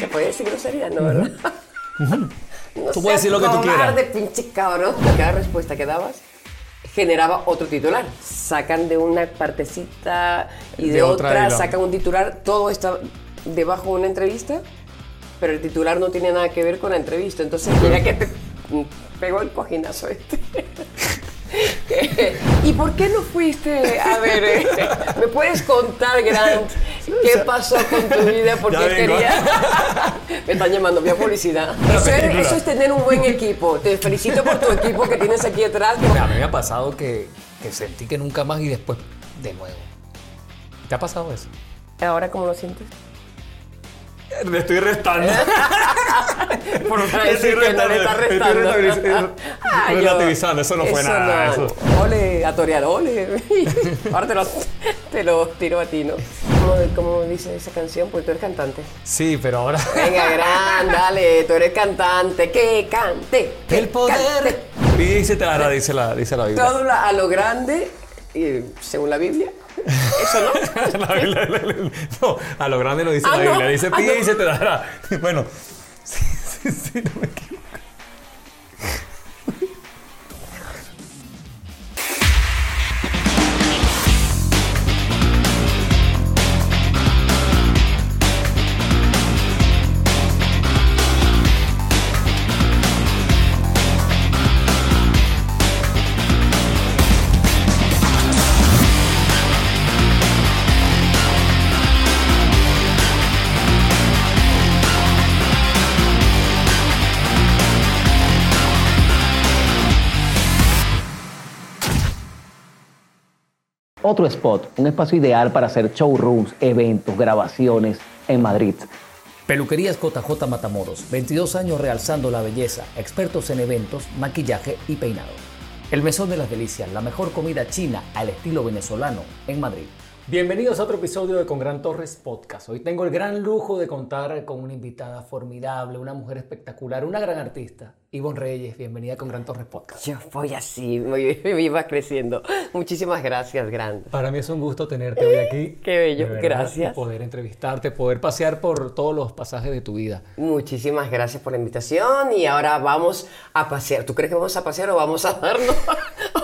¿Se puede decir grosería? No, ¿verdad? No Tú puedes decir lo que tú quieras. de pinche cabrón. Cada respuesta que dabas generaba otro titular. Sacan de una partecita y de, De otra sacan un titular. Todo está debajo de una entrevista, pero el titular no tiene nada que ver con la entrevista. Entonces, mira que te pegó el cojinazo este. ¿Y por qué no fuiste? A ver, eh, ¿me puedes contar, Grant, qué pasó con tu vida? Porque quería... Me están llamando, vía publicidad. Eso es, eso es tener un buen equipo. Te felicito por tu equipo que tienes aquí atrás. A mí me ha pasado que, que sentí que nunca más y después de nuevo. ¿Te ha pasado eso? ¿Ahora cómo lo sientes? Le estoy restando. Por decir que no le está restando. Ah, yo- relativizando, eso no fue nada, no. eso. Ole, a torear, ole. Ahora te lo, te lo tiro a ti, ¿no? ¿Cómo, dice esa canción? Pues tú eres cantante. Sí, pero ahora. Venga, gran, dale, tú eres cantante, que cante. que El poder. cante. Dice, Tara, dice la, dice la Biblia. Todo a lo grande, y, según la Biblia. Eso no. La Biblia- la- la- no, a lo grande lo dice Ah, la no. Biblia. Dice, Ah, pide no. y se te dará. Bueno, sí, sí, sí, no me Otro spot, un espacio ideal para hacer showrooms, eventos, grabaciones en Madrid. Peluquerías JJ Matamoros, 22 años realzando la belleza, expertos en eventos, maquillaje y peinado. El Mesón de las Delicias, la mejor comida china al estilo venezolano en Madrid. Bienvenidos a otro episodio de Con Gran Torres Podcast. Hoy tengo el gran lujo de contar con una invitada formidable, una mujer espectacular, una gran artista. Ivonne Reyes, bienvenida a Con Gran Torres Podcast. Yo voy así, voy, iba creciendo. Muchísimas gracias, Gran. Para mí es un gusto tenerte hoy aquí. Qué bello, verdad, gracias. poder entrevistarte, poder pasear por todos los pasajes de tu vida. Muchísimas gracias por la invitación y ahora vamos a pasear. ¿Tú crees que vamos a pasear o vamos a darnos?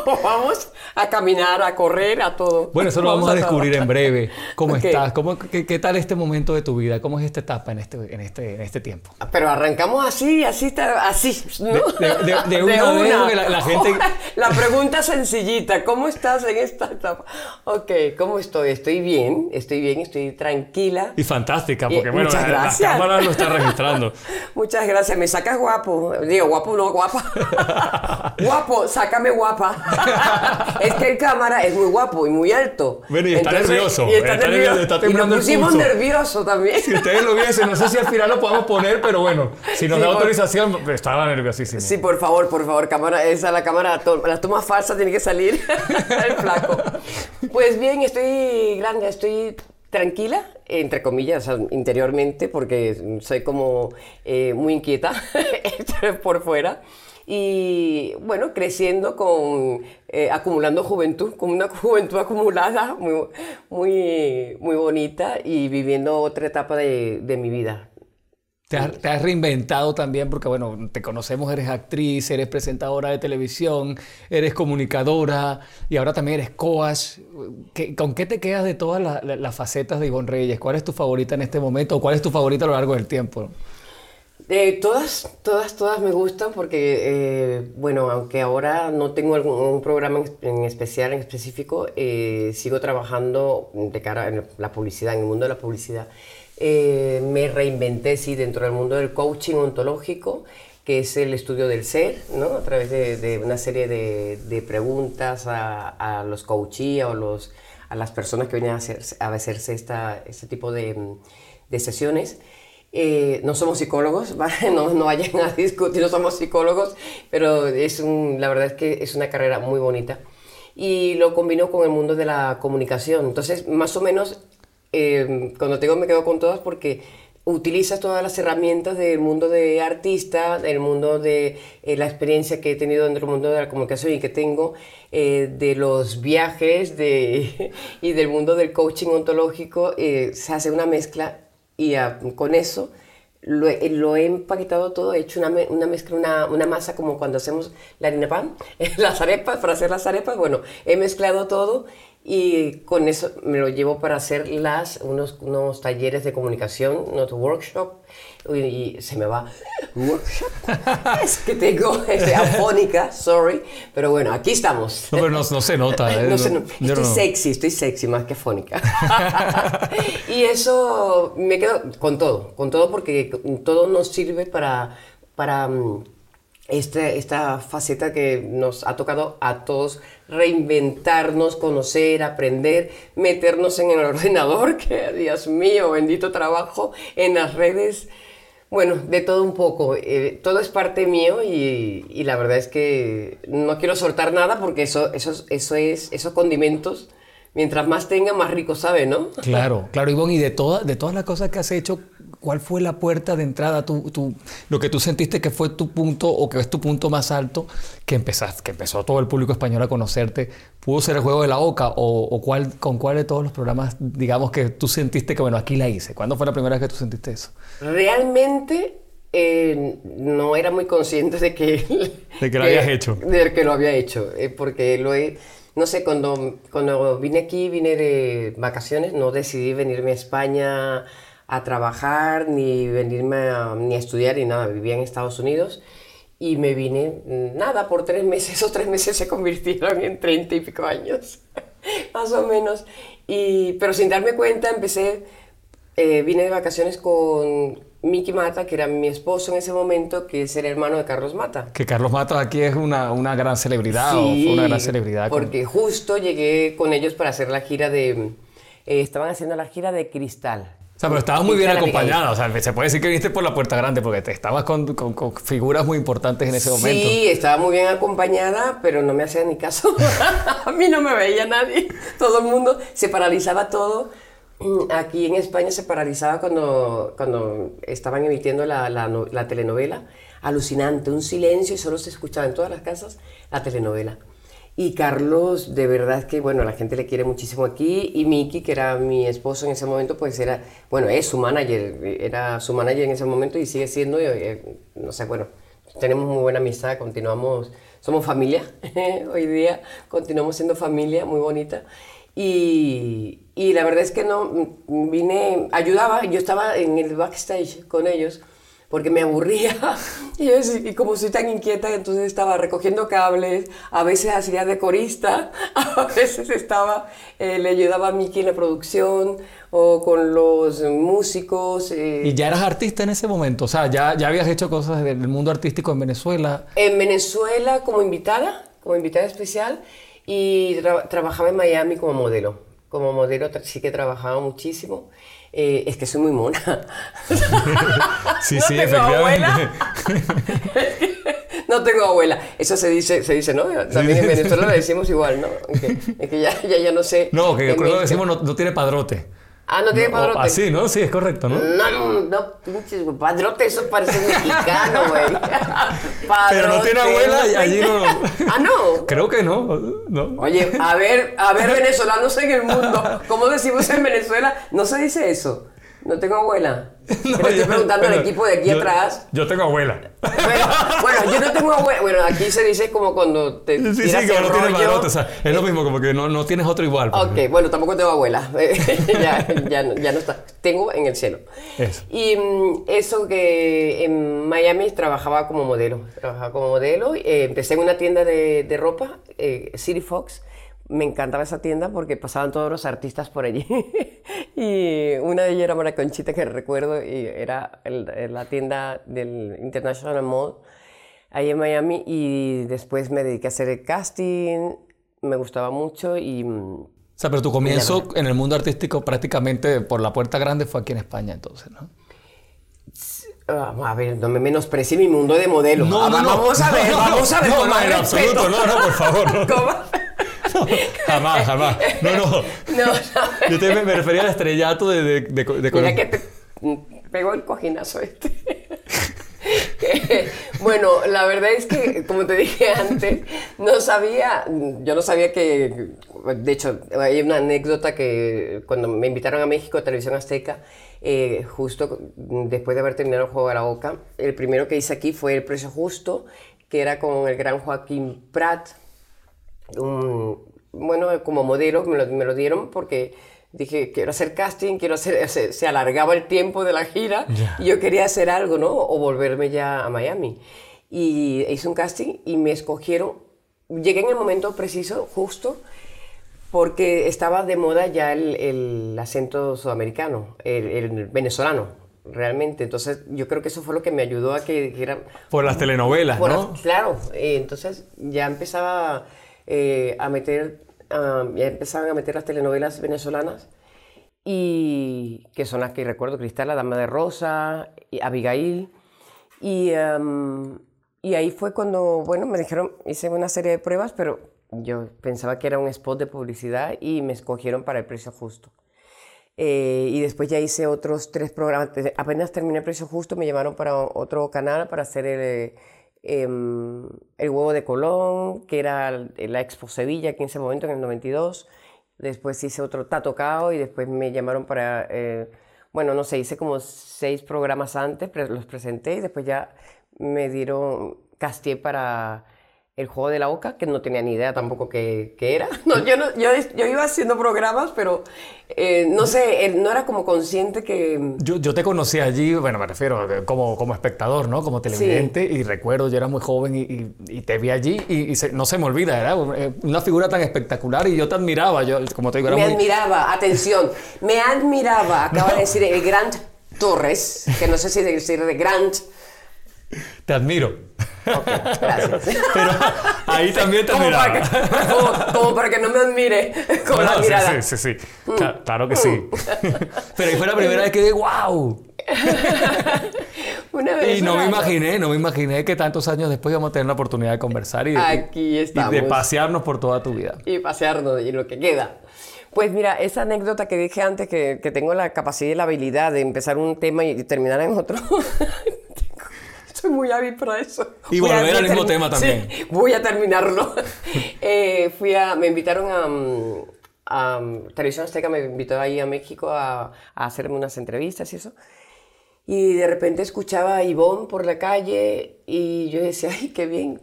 ¿O vamos a caminar, a correr, a todo? Bueno, eso lo vamos, a todo. descubrir en breve. ¿Cómo Ok. estás? ¿Cómo, qué, qué tal este momento de tu vida? ¿Cómo es esta etapa en este, en este, en este tiempo? Pero arrancamos así, así, está- así. ¿no? De- de- de una vez, porque la- la gente- La pregunta sencillita, ¿cómo estás en esta etapa? Ok, ¿cómo estoy? Estoy bien, estoy bien, estoy tranquila. Y fantástica, Y- porque bueno, muchas la, la gracias. cámara lo está registrando. Muchas gracias, me sacas guapo. Digo, guapo no, guapa. guapo, sácame guapa. es que el cámara es muy guapo y muy alto. Bueno, y está nervioso, Y está está nervioso. nervioso, está y nos pusimos nervioso también. Si ustedes lo viesen, no sé si al final lo podemos poner, pero bueno, si nos Sí, da autorización, estaba Sí, por favor, por favor, cámara, esa la cámara, to- la toma falsa tiene que salir. Pues bien, estoy grande, estoy tranquila, entre comillas, interiormente, porque soy como eh, muy inquieta por fuera. Y bueno, creciendo con, eh, acumulando juventud, con una juventud acumulada muy, muy, muy bonita y viviendo otra etapa de mi vida. Te has, te has reinventado también porque, bueno, te conocemos, eres actriz, eres presentadora de televisión, eres comunicadora y ahora también eres coach. ¿Qué- ¿Con qué te quedas de todas la- la- las facetas de Ivonne Reyes? ¿Cuál es tu favorita en este momento o cuál es tu favorita a lo largo del tiempo? Eh, todas, todas, todas me gustan porque, eh, bueno, aunque ahora no tengo algún programa en, en especial, en específico, eh, sigo trabajando de cara en la publicidad, en el mundo de la publicidad. Eh, me reinventé, sí, dentro del mundo del coaching ontológico, que es el estudio del ser, ¿no? A través de, de una serie de, de preguntas a, a los coachees o los, a las personas que vienen a, hacer, a hacerse esta, este tipo de, de sesiones. Eh, no somos psicólogos, ¿vale? no, no vayan a discutir, no somos psicólogos, pero es un, la verdad es que es una carrera muy bonita. Y lo combino con el mundo de la comunicación. Entonces, más o menos, eh, cuando tengo me quedo con todas porque utilizas todas las herramientas del mundo de artista, del mundo de eh, la experiencia que he tenido dentro del mundo de la comunicación y que tengo, eh, de los viajes de, y del mundo del coaching ontológico, eh, se hace una mezcla y ah, con eso lo, lo he empaquetado todo, he hecho una, una mezcla, una, una masa como cuando hacemos la harina pan, las arepas, para hacer las arepas, bueno, he mezclado todo y con eso me lo llevo para hacer las, unos, unos talleres de comunicación, unos workshop, y, y se me va, workshop, es que tengo este, afónica, sorry, pero bueno, aquí estamos. No, pero no, no se nota. ¿eh? No sé, no. Estoy sexy, estoy sexy más que fónica. y eso me quedo con todo, con todo porque todo nos sirve para, para mm, este- esta faceta que nos ha tocado a todos reinventarnos, conocer, aprender, meternos en el ordenador, que Dios mío, bendito trabajo, en las redes. Bueno, de todo un poco. eh, todo es parte mío y, la verdad es que no quiero soltar nada porque eso, eso, eso es, esos condimentos, mientras más tenga, más rico sabe, ¿no? Claro, claro, Ivonne, y de, toda, de todas las cosas que has hecho, ¿cuál fue la puerta de entrada? Tu, tu- lo que tú sentiste que fue tu punto o que es tu punto más alto, que, empezaste, que empezó todo el público español a conocerte, ¿pudo ser el juego de la Oca o, o cuál, con cuál de todos los programas, digamos, que tú sentiste que, bueno, aquí la hice? ¿Cuándo fue la primera vez que tú sentiste eso? Realmente eh, no era muy consciente de que... De que lo habías hecho. De que lo había hecho, eh, porque lo he... No sé, cuando, cuando vine aquí, vine de vacaciones, no decidí venirme a España a trabajar, ni venirme a, ni a estudiar, ni nada. Vivía en Estados Unidos y me vine, mm, nada, por tres meses. Esos tres meses se convirtieron en treinta y pico años, más o menos. Y, pero sin darme cuenta, empecé eh, vine de vacaciones con Miki Mata, que era mi esposo en ese momento, que es el hermano de Carlos Mata. Que Carlos Matos aquí es una, una gran celebridad o Sí, fue una gran celebridad. con- Porque justo llegué con ellos para hacer la gira de... eh, estaban haciendo la gira de Cristal. Sea, pero estabas muy bien acompañada. O sea, se puede decir que viniste por la puerta grande porque te estabas con, con- con figuras muy importantes en ese momento. Sí, estaba muy bien acompañada, pero no me hacía ni caso. A mí no me veía nadie. Todo el mundo se paralizaba todo. Mm, Aquí en España se paralizaba cuando, cuando estaban emitiendo la, la la telenovela. Alucinante, un silencio y solo se escuchaba en todas las casas la telenovela. Y Carlos, de verdad que, bueno, la gente le quiere muchísimo aquí. Y Miki, que era mi esposo en ese momento, pues era, bueno, es su manager, era su manager en ese momento y sigue siendo, eh, no sé, bueno, tenemos muy buena amistad, continuamos, somos familia hoy día, continuamos siendo familia muy bonita. Y, y la verdad es que no, vine, ayudaba, yo estaba en el backstage con ellos porque me aburría y, yo y como soy tan inquieta entonces estaba recogiendo cables, a veces hacía de corista, a veces estaba, eh, le ayudaba a Miki en la producción o con los músicos. eh, Y ya eras artista en ese momento. O sea, ya, ya habías hecho cosas del mundo artístico en Venezuela. En Venezuela como invitada, como invitada especial, y tra- trabajaba en Miami como modelo. Como modelo sí que trabajaba muchísimo. Eh, es que soy muy mona. Sí, No sí, tengo efectivamente. abuela. no tengo abuela. Eso se dice, se dice, ¿no? También en Venezuela lo decimos igual, ¿no? Que, es que ya, ya, ya no sé. No, que que México. decimos no, no tiene padrote. Ah, no tiene O padrote. Así, ¿no? Sí, es correcto, ¿no? No, no, no, pinches, padrote, eso parece mexicano, güey. Pero no tiene abuela y allí no. Ah, no. Creo que no. ¿no? Oye, a ver, a ver, venezolanos en el mundo, ¿cómo decimos en Venezuela? No se dice eso. No tengo abuela. No, Le estoy preguntando al equipo de aquí yo- atrás. Yo tengo abuela. Bueno, bueno, yo no tengo abuela. Bueno, aquí se dice como cuando te Sí, sí, que no tiene rollo. padrote. O sea, es lo mismo, como que no, no tienes otro igual. pues. Ok, bueno, tampoco tengo abuela. ya, ya, no- ya no está. Tengo en el cielo. Eso. Y mm, eso que en Miami trabajaba como modelo. Trabajaba como modelo. eh, empecé en una tienda de, de ropa, eh, City Fox. Me encantaba esa tienda porque pasaban todos los artistas por allí. y una de ellas era Mara Conchita, que recuerdo, y era el- la tienda del International Mall ahí en Miami. Y después me dediqué a hacer el casting. Me gustaba mucho y... mm, O sea, pero tu comienzo en el mundo artístico prácticamente por la puerta grande fue aquí en España, entonces, ¿no? Ah, a ver, no me menosprecie mi mundo de modelo. No, Ah, no, va- no. Vamos a ver, vamos a ver no, con no, más respeto. absoluto, no, no, por favor, Jamás, jamás. No, no. No, no. Yo te, me, me refería al estrellato de... de, de, de- Mira que te pegó el cojinazo este. Que, bueno, la verdad es que, como te dije antes, no sabía, yo no sabía que, de hecho, hay una anécdota que cuando me invitaron a México, a Televisión Azteca, eh, justo después de haber terminado el juego de la Oca. El primero que hice aquí fue El Precio Justo, que era con el gran Joaquín Prat, bueno, como modelo, me lo, me lo, dieron porque dije, quiero hacer casting, quiero hacer, se, alargaba el tiempo de la gira y yo quería hacer algo, ¿no? O volverme ya a Miami. Y hice un casting y me escogieron, llegué en el momento preciso, justo, porque estaba de moda ya el, el acento sudamericano, el, el, venezolano, realmente. Entonces, yo creo que eso fue lo que me ayudó a que dijera... Por las telenovelas, ¿no? claro, eh, entonces ya empezaba eh, a meter, ya empezaban a meter las telenovelas venezolanas y que son las que recuerdo, Cristal, la Dama de Rosa, y Abigail. Y, y ahí fue cuando, bueno, me dijeron, hice una serie de pruebas, pero yo pensaba que era un spot de publicidad y me escogieron para el precio justo. Eh, y después ya hice otros tres programas. Apenas terminé el precio justo, me llamaron para otro canal para hacer el, em, el huevo de Colón, que era la Expo Sevilla, aquí en ese momento, en el 92. Después hice otro Tatocao y después me llamaron para, eh, bueno, no sé, hice como seis programas antes, los presenté y después ya me dieron, casté para el juego de la Oca, que no tenía ni idea tampoco qué, era. No, yo, no, yo, yo, iba haciendo programas, pero eh, no sé, no era como consciente que... Yo, yo, te conocí allí, bueno, me refiero como, como espectador, ¿no? Como televidente, y recuerdo, yo era muy joven y, y, te vi allí y, no se me olvida, era eh, una figura tan espectacular y yo te admiraba, yo, como te digo, era Me admiraba, atención, me admiraba, acaba de decir el Grant Torres, que no sé si decir de Grant te admiro. gracias. Pero ahí también te admiraba. Como, para que no me admire con la mirada. Sí, sí, sí. Mm. Claro, que sí. Mm. Pero ahí fue la primera vez que dije, wow. Una vez y no me imaginé, no me imaginé que tantos años después íbamos a tener la oportunidad de conversar y, Aquí estamos. y de pasearnos por toda tu vida. Y pasearnos y lo que queda. Pues mira, esa anécdota que dije antes, que, que tengo la capacidad y la habilidad de empezar un tema y terminar en otro, soy muy hábil para eso. Y volver al mismo tema también. Sí, voy a terminarlo. eh, fui a, me invitaron a, a, mm, Televisión Azteca, me invitó ahí a México a, a, hacerme unas entrevistas y eso. Y de repente escuchaba a Ivonne por la calle y yo decía, ay, qué bien.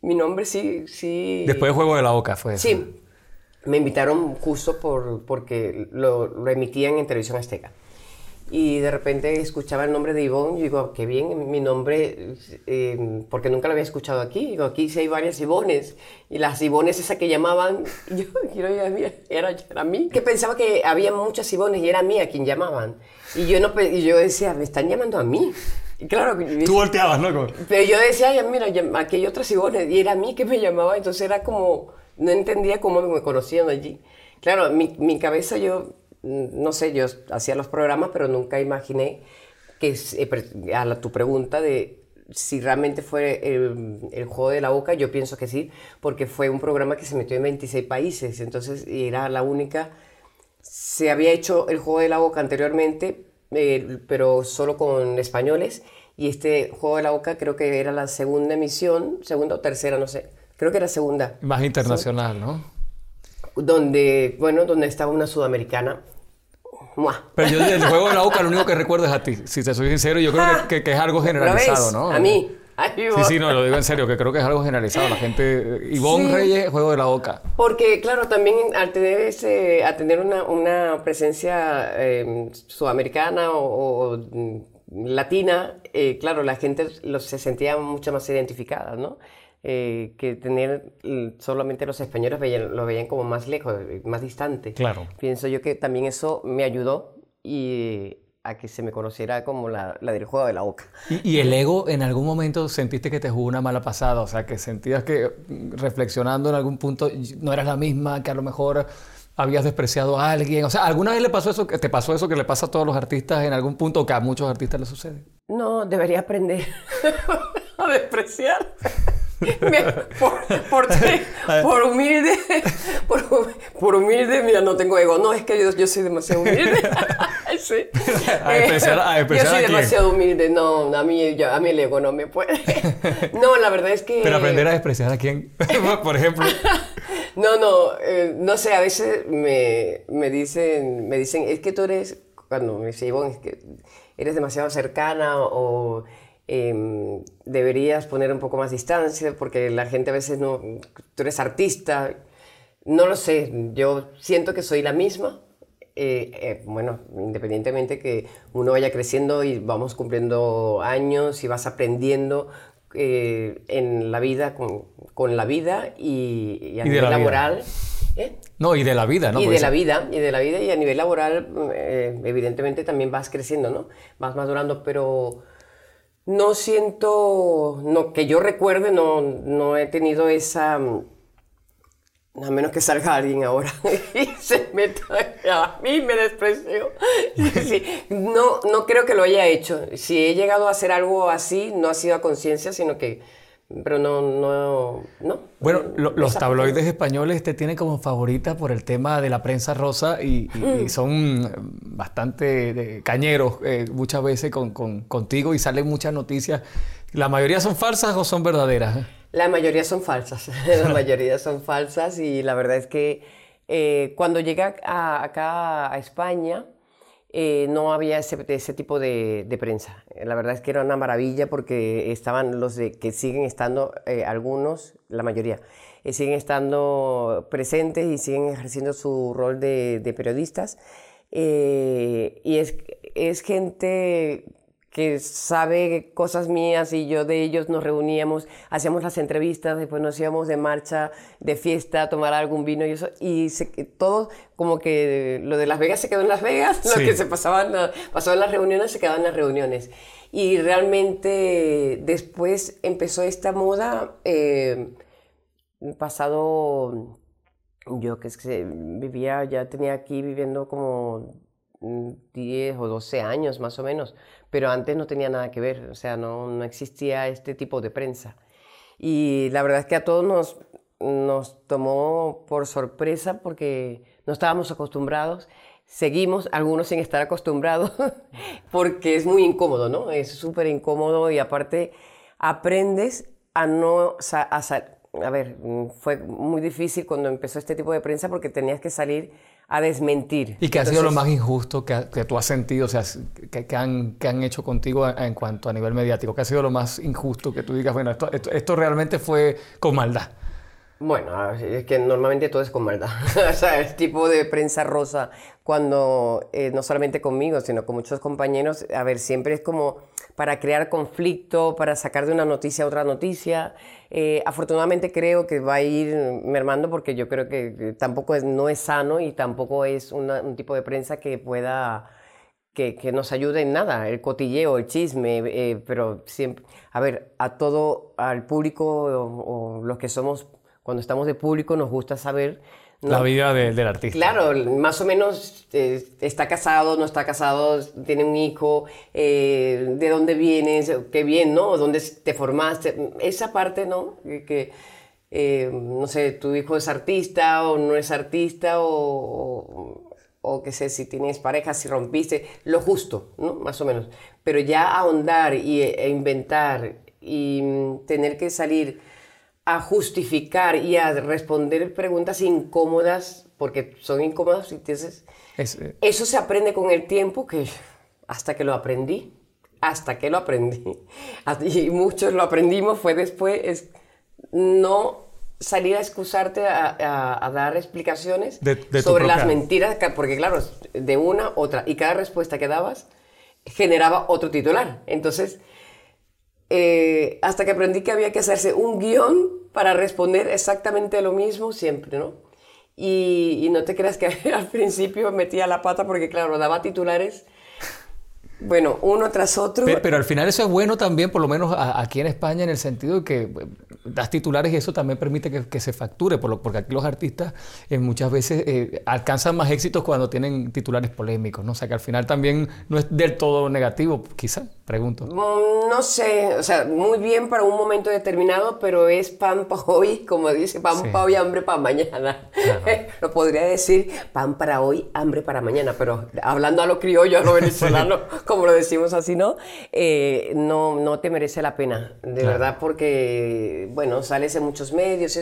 Mi nombre sí, sí. Después de Juego de la Boca fue eso. Sí. Me invitaron justo por, porque lo, lo emitían en Televisión Azteca y de repente escuchaba el nombre de Ivonne y digo, qué bien, mi nombre, eh, porque nunca lo había escuchado aquí. Digo, aquí sí hay varias Ivones. Y las Ivones esas que llamaban, yo, yo era, era mí. Que pensaba que había muchas Ivones y era mía quien llamaban. Y yo, no, y yo decía, me están llamando a mí. Y claro, tú volteabas, ¿no? Pero yo decía, Ay, mira, aquí hay otras Ivones. Y era a mí que me llamaba, entonces era como, no entendía cómo me conocían allí. Claro, mi, mi cabeza yo no sé, yo hacía los programas, pero nunca imaginé que eh, a tu pregunta de si realmente fue el, juego de la boca, yo pienso que sí, porque fue un programa que se metió en 26 países, entonces era la única, se había hecho el juego de la boca anteriormente, eh, pero solo con españoles, y este juego de la boca creo que era la segunda emisión, segunda o tercera, no sé, creo que era segunda. Más internacional, ¿no? Donde, bueno, donde estaba una sudamericana. Pero yo del juego de la boca lo único que recuerdo es a ti. Si te soy sincero, yo creo que, que, es algo generalizado, ¿no? A mí. sí, sí, no, lo digo en serio, que creo que es algo generalizado. La gente... Ivonne Reyes, Juego de la Boca. Porque, claro, también al tener, ese, al tener una, una presencia eh, sudamericana o, o latina, eh, claro, la gente los, se sentía mucho más identificada, ¿no? Eh, que tener solamente los españoles veían, lo veían como más lejos, más distante. Claro. Pienso yo que también eso me ayudó y a que se me conociera como la, la del juego de la boca. ¿Y, ¿Y, el ego en algún momento sentiste que te jugó una mala pasada? O sea, que sentías que reflexionando en algún punto no eras la misma, que a lo mejor habías despreciado a alguien. O sea, ¿alguna vez le pasó eso, te pasó eso que le pasa a todos los artistas en algún punto o que a muchos artistas les sucede? No, debería aprender a despreciar por, por, humilde, por, humilde, mira, no tengo ego. No, es que yo, yo soy demasiado humilde. sí. a yo soy demasiado humilde. No, a mí, a mí el ego no me puede. No, la verdad es que... Pero aprender a despreciar a quién, por ejemplo. No, no, eh, no sé, a veces me, me, dicen, me dicen, es que tú eres cuando me dice, es que eres demasiado cercana o em, deberías poner un poco más distancia porque la gente a veces no, tú eres artista, no lo sé, yo siento que soy la misma. Eh, eh, bueno, independientemente que uno vaya creciendo y vamos cumpliendo años y vas aprendiendo eh, en la vida, con, con la vida y, a nivel laboral. No, y de la vida, ¿no? Y de la vida, y de la vida, y a nivel laboral, evidentemente también vas creciendo, ¿no? Vas madurando, pero no siento, no, que yo recuerde, no, no he tenido esa a menos que salga alguien ahora y se meta a mí me despreció. no, no creo que lo haya hecho. Si he llegado a hacer algo así, no ha sido a conciencia, sino que... Pero no, no, no. Bueno, los tabloides españoles te tienen como favorita por el tema de la prensa rosa y, mm. son bastante cañeros eh, muchas veces con, contigo y salen muchas noticias. ¿La mayoría son falsas o son verdaderas? La mayoría son falsas, la mayoría son falsas y la verdad es que eh, cuando llegué acá a España eh, no había ese, ese tipo de, prensa. La verdad es que era una maravilla porque estaban los de, que siguen estando, eh, algunos, la mayoría, siguen estando presentes y siguen ejerciendo su rol de, de periodistas. y es, es gente que sabe cosas mías y yo de ellos nos reuníamos, hacíamos las entrevistas, después nos íbamos de marcha, de fiesta, a tomar algún vino y eso, y todo como que lo de Las Vegas se quedó en Las Vegas, lo que se pasaban, pasaba en las reuniones se quedaba en las reuniones. Y realmente después empezó esta moda, eh, pasado, yo que es que vivía, ya tenía aquí viviendo como 10 o 12 años más o menos, pero antes no tenía nada que ver, o sea, no, no existía este tipo de prensa. Y la verdad es que a todos nos, nos tomó por sorpresa porque no estábamos acostumbrados. Seguimos, algunos sin estar acostumbrados, porque es muy incómodo, ¿no? Es súper incómodo y aparte aprendes a no... A, a ver, fue muy difícil cuando empezó este tipo de prensa porque tenías que salir a desmentir. ¿Y qué ha sido lo más injusto que, que, tú has sentido, o sea, que, que, han, que han hecho contigo en cuanto a nivel mediático? ¿Qué ha sido lo más injusto que tú digas, bueno, esto, esto, realmente fue con maldad? Bueno, es que normalmente todo es con maldad. o sea, el tipo de prensa rosa, cuando eh, no solamente conmigo, sino con muchos compañeros, a ver, siempre es como para crear conflicto, para sacar de una noticia a otra noticia. Eh, afortunadamente creo que va a ir mermando porque yo creo que tampoco es, no es sano y tampoco es un tipo de prensa que pueda... Que, que, nos ayude en nada, el cotilleo, el chisme, eh, pero siempre, a ver, a todo, al público o, o los que somos, cuando estamos de público, nos gusta saber la vida del artista. Claro, más o menos eh, está casado, no está casado, tiene un hijo, eh, de dónde vienes, qué bien, ¿no? ¿Dónde te formaste? Esa parte, ¿no? Que, eh, no sé, tu hijo es artista o no es artista o, o, qué sé, si tienes pareja, si rompiste, lo justo, ¿no? Más o menos. Pero ya ahondar y, e inventar y mm, tener que salir a justificar y a responder preguntas incómodas, porque son incómodas, entonces eh, eso se aprende con el tiempo, que hasta que lo aprendí, hasta que lo aprendí, y muchos lo aprendimos, fue después, es no salir a excusarte a, dar explicaciones sobre las mentiras, porque claro, de una, otra, y cada respuesta que dabas generaba otro titular. Entonces, eh, hasta que aprendí que había que hacerse un guion para responder exactamente lo mismo siempre, ¿no? Y, no te creas que al principio metía la pata porque, claro, daba titulares bueno, uno tras otro. Pero, al final eso es bueno también, por lo menos aquí en España, en el sentido de que das titulares y eso también permite que, se facture, por lo, porque aquí los artistas eh, muchas veces eh, alcanzan más éxitos cuando tienen titulares polémicos, ¿no? O sea que al final también no es del todo negativo, quizá, pregunto. Mm, no sé, o sea, muy bien para un momento determinado, pero es pan para hoy, como dice, pan para hoy, hambre para mañana. lo podría decir pan para hoy, hambre para mañana, pero hablando a lo criollo, a lo venezolano como lo decimos así, ¿no? Eh, no, no te merece la pena, de verdad, porque, bueno, sales en muchos medios,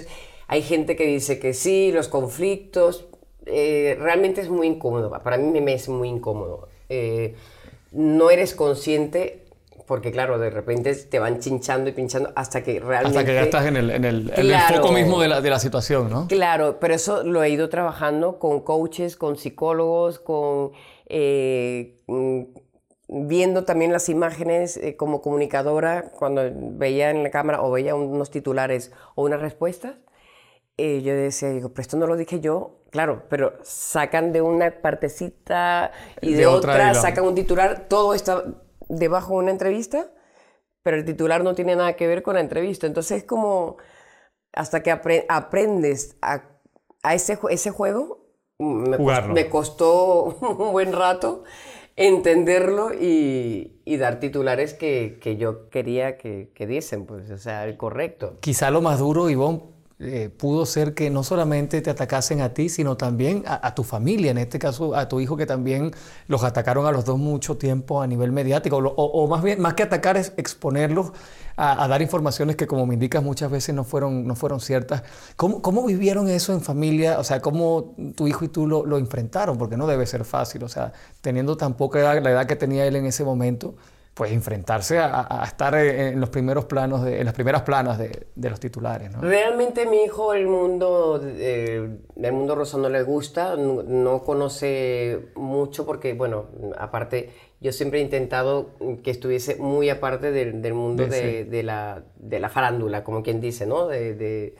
hay gente que dice que sí, los conflictos, eh, realmente es muy incómodo, para mí me es muy incómodo. eh, no eres consciente porque claro, de repente te van chinchando y pinchando hasta que realmente... Hasta que ya estás en el, en el, en el foco mismo de la, de la, situación, ¿no? Claro, pero eso lo he ido trabajando con coaches, con psicólogos, con... Eh, mm, viendo también las imágenes eh, como comunicadora, cuando veía en la cámara o veía unos titulares o unas respuestas, eh, yo decía, digo, pero esto no lo dije yo, claro, pero sacan de una partecita y de, otra, sacan un titular, todo está debajo de una entrevista, pero el titular no tiene nada que ver con la entrevista. Entonces es como hasta que aprendes a, ese, ese juego, me, me, costó un buen rato entenderlo y, dar titulares que, yo quería que, que, diesen, pues, o sea, el correcto. Quizá lo más duro, Ivonne, eh, pudo ser que no solamente te atacasen a ti, sino también a, tu familia, en este caso a tu hijo, que también los atacaron a los dos mucho tiempo a nivel mediático, o, más bien, más que atacar es exponerlos a, dar informaciones que, como me indicas, muchas veces no fueron, no fueron ciertas. ¿Cómo, ¿Cómo, vivieron eso en familia? O sea, ¿cómo tu hijo y tú lo, lo enfrentaron? Porque no debe ser fácil, o sea, teniendo tan poca edad, la edad que tenía él en ese momento pues enfrentarse a, estar en los primeros planos, de, en las primeras planas de, los titulares. ¿no? Realmente mi hijo el mundo eh, del mundo rosa no le gusta, no, conoce mucho porque, bueno, aparte yo siempre he intentado que estuviese muy aparte del, mundo de, la, de la farándula, como quien dice, ¿no? De,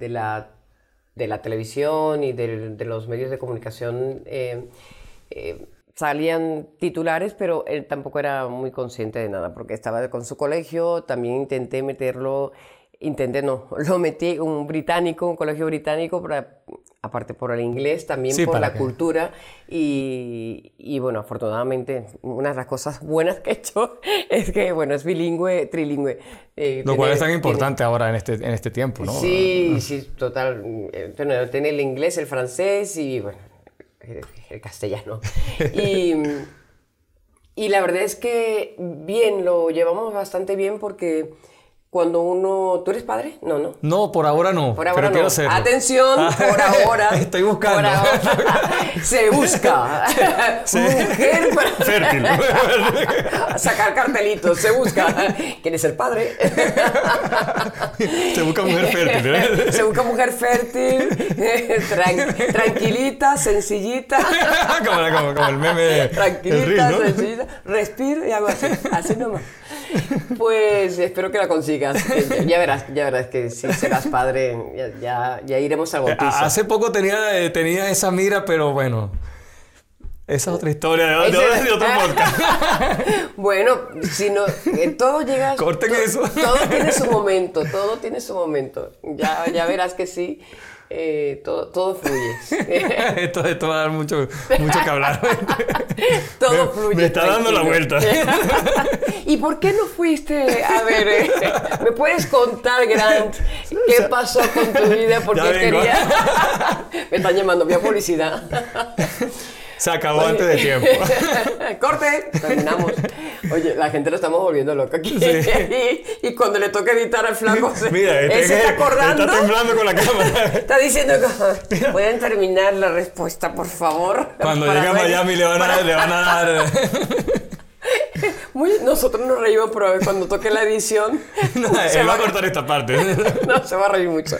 la, de la televisión y de, los medios de comunicación. Eh, eh, salían titulares, pero él tampoco era muy consciente de nada, porque estaba con su colegio, también intenté meterlo, intenté no, lo metí un británico, un colegio británico, para, aparte por el inglés, también por la cultura, y, y, bueno, afortunadamente, una de las cosas buenas que he hecho es que, bueno, es bilingüe, trilingüe. Eh, lo cual es tan importante ahora en este, en este tiempo, ¿no? Sí, sí, total. Eh, tener el inglés, el francés y, bueno, el castellano. Y, y la verdad es que bien, lo llevamos bastante bien porque cuando uno... ¿Tú eres padre? No, no. No, por ahora no. Por ahora pero no. Atención, por ahora. Estoy buscando. se busca. Mujer para... Fértil. Sacar cartelitos. Se busca. ¿Quién es el padre? se busca mujer fértil. ¿eh? se busca mujer fértil. tranquilita, sencillita. como, como, el meme. Tranquilita, sencillita. Respira y hago así. Así nomás. Pues espero que la consigas. Ya verás, ya verás que si serás padre, ya, ya, iremos al bautizo. Hace poco tenía, eh, tenía esa mira, pero bueno. Esa es otra historia de, de, otro podcast. bueno, si no, eh, todo llega. Corten eso. Todo tiene su momento, todo tiene su momento. Ya, ya verás que sí. Eh, todo, todo fluye. esto, esto, va a dar mucho, mucho que hablar. todo fluye. Me está dando la vuelta. ¿Y por qué no fuiste? A ver, eh, ¿me puedes contar, Grant, qué pasó con tu vida? Porque quería. me están llamando, vía publicidad. Se acabó antes de tiempo. ¡Corte! Terminamos. Oye, la gente lo estamos volviendo loco aquí. y, cuando le toca editar al flaco, Mira, este él se está acordando. Está temblando con la cámara. está diciendo que pueden terminar la respuesta, por favor. Cuando llegue a Miami le van a, le van a dar nosotros nos reímos, pero cuando toque la edición. No, se va, a cortar esta parte. no, se va a reír mucho.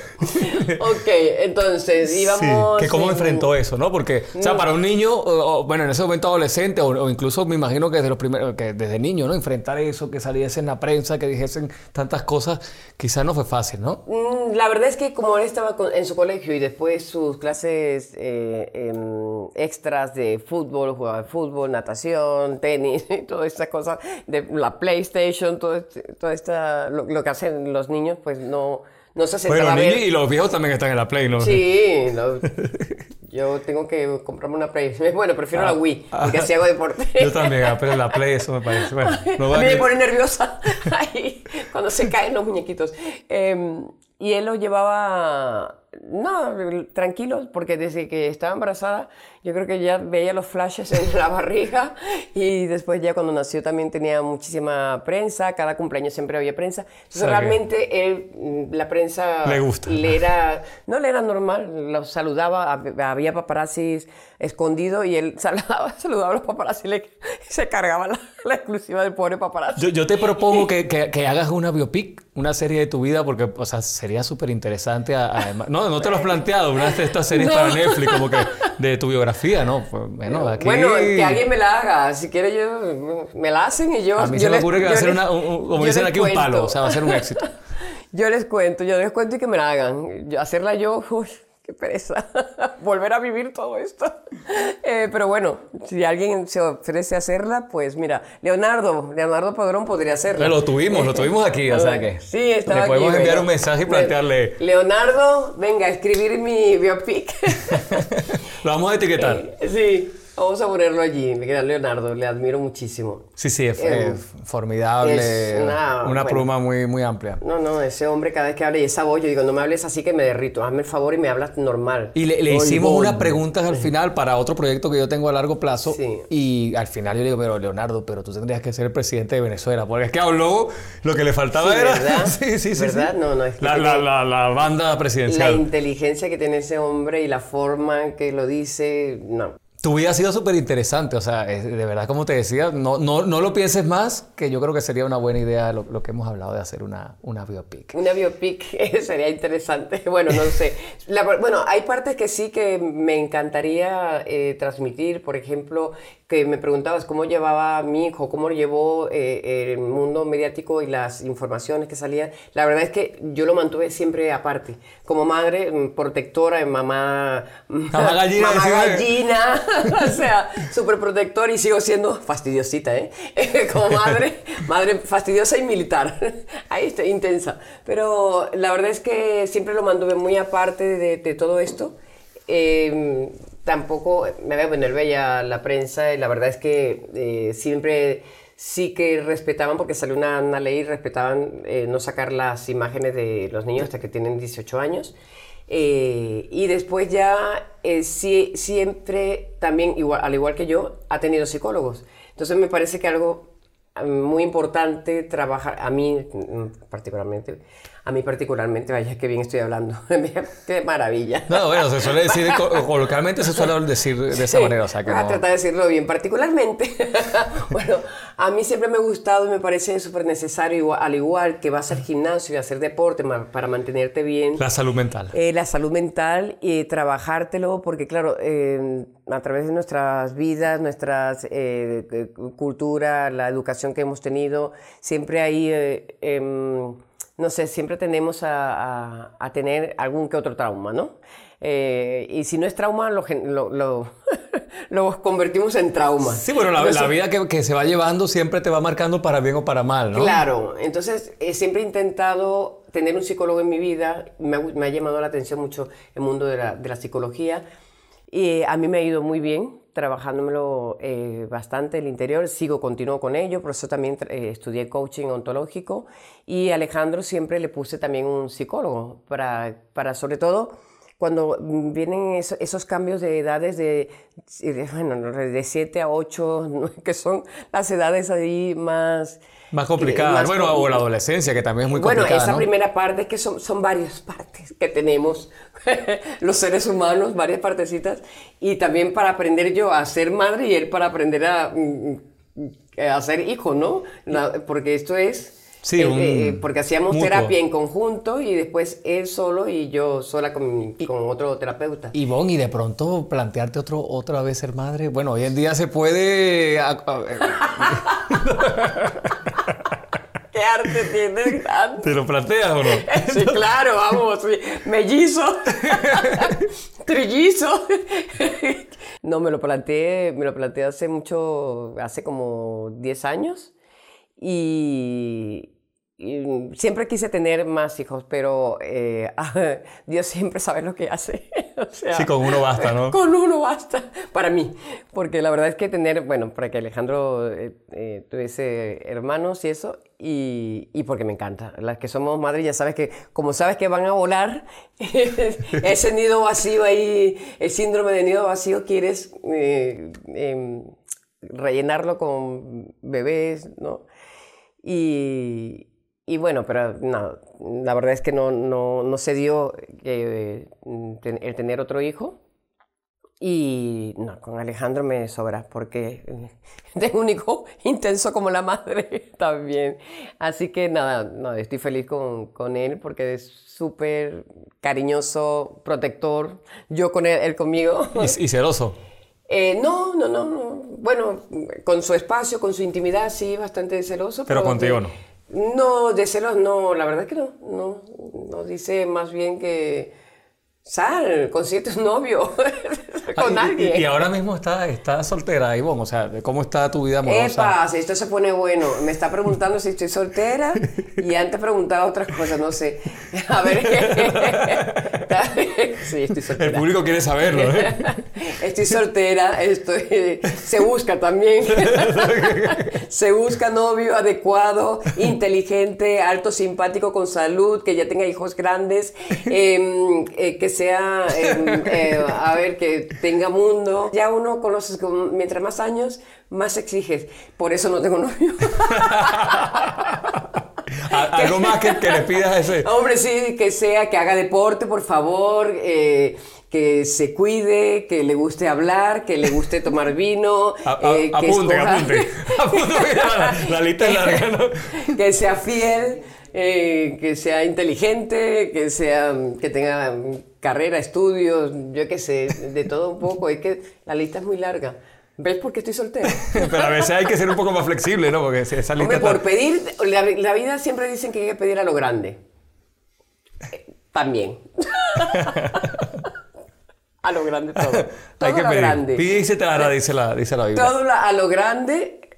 Ok, entonces íbamos. Sí, que cómo enfrentó eso, ¿no? Porque, o sea, para un niño, bueno, en ese momento adolescente, o, incluso me imagino que desde los primeros, que desde niño, ¿no? Enfrentar eso, que saliese en la prensa, que dijesen tantas cosas, quizás no fue fácil, ¿no? Mm, la verdad es que como él estaba en su colegio y después sus clases eh, em, extras de fútbol, jugaba fútbol, natación, tenis, y todas estas cosas de la PlayStation, todo, este, todo esta, lo, que hacen los niños, pues no, no se Bueno, niños y los viejos también están en la Play, ¿no? Sí, yo tengo que comprarme una Play. Bueno, prefiero la ah, Wii, porque así hago deporte. Yo también, ah, pero la Play eso me parece. Bueno, a mí me pone nerviosa ahí, cuando se caen los muñequitos. Em, y él lo llevaba no, tranquilo, porque desde que estaba embarazada, yo creo que ya veía los flashes en la barriga y después ya cuando nació también tenía muchísima prensa, cada cumpleaños siempre había prensa. Entonces realmente él, mm, la prensa le gusta. Le era, no le era normal, lo saludaba, había paparazzis escondido y él saludaba, saludaba a los paparazzi y se cargaba la, exclusiva del pobre paparazzi. Yo, te propongo que, que, hagas una biopic, una serie de tu vida, porque o sea, sería súper interesante. Además. No, no te lo has planteado, una de estas series para Netflix, como que de tu biografía, ¿no? Pues, bueno, aquí... bueno, que alguien me la haga. Si quiere, yo me la hacen y yo. A mí se me ocurre que va a ser una, como dicen aquí, un palo, o sea, va a ser un éxito. yo les cuento, yo les cuento y que me la hagan. hacerla yo, uy, qué pereza, volver a vivir todo esto. Eh, pero bueno, si alguien se ofrece a hacerla, pues mira, Leonardo, Leonardo Padrón podría hacerla. lo tuvimos, lo tuvimos aquí, o sea que. Sí, estaba Le podemos enviar un mensaje y plantearle. Leonardo, venga a escribir mi biopic. lo vamos a etiquetar. sí. Vamos a ponerlo allí, Miguel Leonardo, le admiro muchísimo. Sí, sí, es, eh, formidable, una, pluma muy, muy amplia. No, no, ese hombre cada vez que habla y esa voz, yo digo, no me hables así que me derrito, hazme el favor y me hablas normal. Y le, hicimos unas preguntas al final para otro proyecto que yo tengo a largo plazo sí. y al final yo le digo, pero Leonardo, pero tú tendrías que ser el presidente de Venezuela, porque es que habló, lo que le faltaba era... ¿verdad? sí, sí, sí. ¿Verdad? No, no, es la, la, la, banda presidencial. La inteligencia que tiene ese hombre y la forma que lo dice, no. Tu vida ha sido súper interesante, o sea, de verdad, como te decía, no, no, no, lo pienses más, que yo creo que sería una buena idea lo, que hemos hablado de hacer una, una biopic. Una biopic sería interesante, bueno, no sé. bueno, hay partes que sí que me encantaría eh, transmitir, por ejemplo, que me preguntabas cómo llevaba mi hijo, cómo llevó eh, el mundo mediático y las informaciones que salían. La verdad es que yo lo mantuve siempre aparte. Como madre mm, protectora, mamá, mamá gallina, mamá gallina o sea, súper protector y sigo siendo fastidiosita, ¿eh? Como madre, madre fastidiosa y militar. Ahí está, intensa. Pero la verdad es que siempre lo mantuve muy aparte de, de todo esto. Eh, tampoco me había poner bella la prensa y la verdad es que eh, siempre sí que respetaban, porque salió una, una ley, respetaban eh, no sacar las imágenes de los niños hasta que tienen 18 años. Eh, y después ya sí, siempre también, igual, al igual que yo, ha tenido psicólogos. Entonces me parece que algo muy importante trabajar, a mí mm, particularmente, a mí particularmente, vaya que bien estoy hablando, qué maravilla. No, bueno, se suele decir, coloquialmente se suele decir de esa manera, o sea que a tratar de decirlo bien, particularmente, bueno, a mí siempre me ha gustado y me parece súper necesario, al igual que vas al gimnasio y hacer deporte para mantenerte bien. La salud mental. Eh, la salud mental y trabajártelo, porque claro, eh, a través de nuestras vidas, nuestra eh, cultura, la educación que hemos tenido, siempre hay em, no sé, siempre tendemos a, a, tener algún que otro trauma, ¿no? Eh, y si no es trauma, lo, lo, lo, convertimos en trauma. Sí, bueno, la, la vida que, que, se va llevando siempre te va marcando para bien o para mal, ¿no? Claro, entonces eh, siempre he intentado tener un psicólogo en mi vida, me ha, me ha llamado la atención mucho el mundo de la, de la psicología y a mí me ha ido muy bien trabajándomelo eh, bastante el interior, sigo, continúo con ello, por eso también eh, estudié coaching ontológico. Y Alejandro siempre le puse también un psicólogo para, para sobre todo cuando vienen esos, cambios de edades de, bueno, de 7 a 8, que son las edades ahí más más complicada. bueno, o la adolescencia, que también es muy complicada. Bueno, esa primera parte es que son, son varias partes que tenemos los seres humanos, varias partecitas. Y también para aprender yo a ser madre y él para aprender a, mm, a ser hijo, ¿no? porque esto es Sí, eh, eh, porque hacíamos terapia en conjunto y después él solo y yo sola con, con otro terapeuta. Y bon, y de pronto plantearte otro, otra vez ser madre. Bueno, hoy en día se puede. ¿Qué arte tienes? ¿Te lo planteas o no? Sí, claro, vamos. Mellizo. Trillizo. No, me lo planteé, me lo planteé hace mucho, hace como 10 años. Y siempre quise tener más hijos, pero eh, Dios siempre sabe lo que hace. o sea, sí, con uno basta, ¿no? Con uno basta, para mí. Porque la verdad es que tener, bueno, para que Alejandro eh, eh, tuviese hermanos y eso, y, y, porque me encanta. Las que somos madres ya sabes que, como sabes que van a volar, ese nido vacío ahí, el síndrome de nido vacío, quieres em, rellenarlo con bebés, ¿no? Y, y bueno, pero no, la verdad es que no, no, no se dio eh, el tener otro hijo. Y no, con Alejandro me sobra porque un hijo intenso como la madre también. Así que nada, no, estoy feliz con, con él porque es súper cariñoso, protector. Yo con él, él conmigo. ¿Y, celoso? Eh, no, no, no, no. Bueno, con su espacio, con su intimidad, sí, bastante celoso. Pero, contigo no. No, de celos no, la verdad que no, no, no dice más bien que sal, consíguete un novio con alguien. Y, ahora mismo está, está soltera, Ivonne, o sea, ¿cómo está tu vida amorosa? Epa, si esto se pone bueno, me está preguntando si estoy soltera y antes preguntaba otras cosas, no sé. A ver, sí, estoy soltera. El público quiere saberlo, ¿eh? Estoy soltera, estoy, se busca también. se busca novio adecuado, inteligente, alto, simpático, con salud, que ya tenga hijos grandes, em, eh, que sea, eh, a ver, que tenga mundo. Ya uno conoce, mientras más años, más exiges. Por eso no tengo novio. Algo más que, que, le pidas a ese. Hombre, sí, que sea, que haga deporte, por favor. Eh, que se cuide, que le guste hablar, que le guste tomar vino. eh, que apunte, apunte. la, lista es larga, ¿no? que sea fiel. Eh, que sea inteligente, que sea, que tenga carrera, estudios, yo qué sé, de todo un poco. Es que la lista es muy larga. ¿Ves por qué estoy soltera? Pero a veces hay que ser un poco más flexible, ¿no? Porque esa lista por pedir, la, vida siempre dicen que hay que pedir a lo grande. Eh, también. a lo grande todo. todo hay que a lo pedir. grande. Pide y se te dará, dice la, dice la Biblia. Todo a lo grande,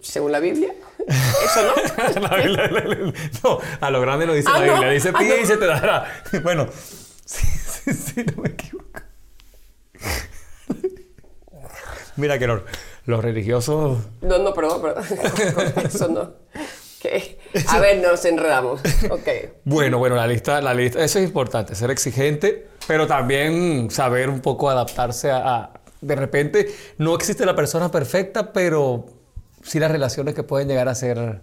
según la Biblia. ¿Eso no? no, a lo grande lo dice ah, la Biblia. Dice ah, pide y se te dará. Bueno, sí, sí, sí, no me equivoco. Mira que los, religiosos... No, no, perdón, perdón. Eso no. A ver, nos enredamos. Okay. Bueno, bueno, la lista, la lista, eso es importante, ser exigente, pero también saber un poco adaptarse a, de repente, no existe la persona perfecta, pero sí las relaciones que pueden llegar a ser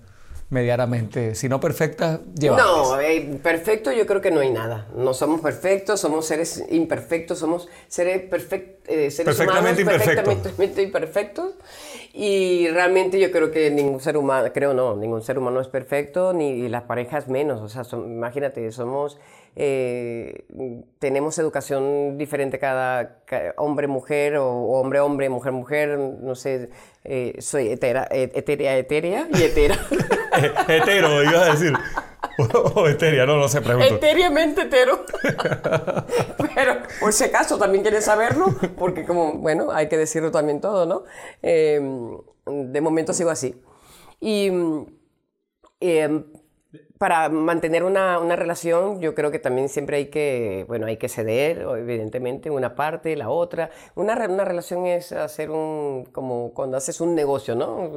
medianamente, si no perfecta, llevadas. No, eh, perfecto yo creo que no hay nada. No somos perfectos, somos seres imperfectos, somos seres, perfect, eh, seres perfectamente humanos imperfectos. perfectamente imperfectos. Y realmente yo creo que ningún ser humano, creo no, ningún ser humano es perfecto, ni las parejas menos. O sea, imagínate, somos eh, tenemos educación diferente cada, hombre-mujer o, hombre-hombre, mujer-mujer, no sé, eh, soy etera, etérea, etérea y etera. hetero, ibas a decir. O etérea, no, no sé, pregunto. Etéreamente hetero. Pero, por si acaso, también quieres saberlo, porque como, bueno, hay que decirlo también todo, ¿no? Eh, de momento sigo así. Y... Eh, para mantener una, una, relación, yo creo que también siempre hay que, bueno, hay que ceder, evidentemente, una parte, la otra. Una, una relación es hacer un, como cuando haces un negocio, ¿no?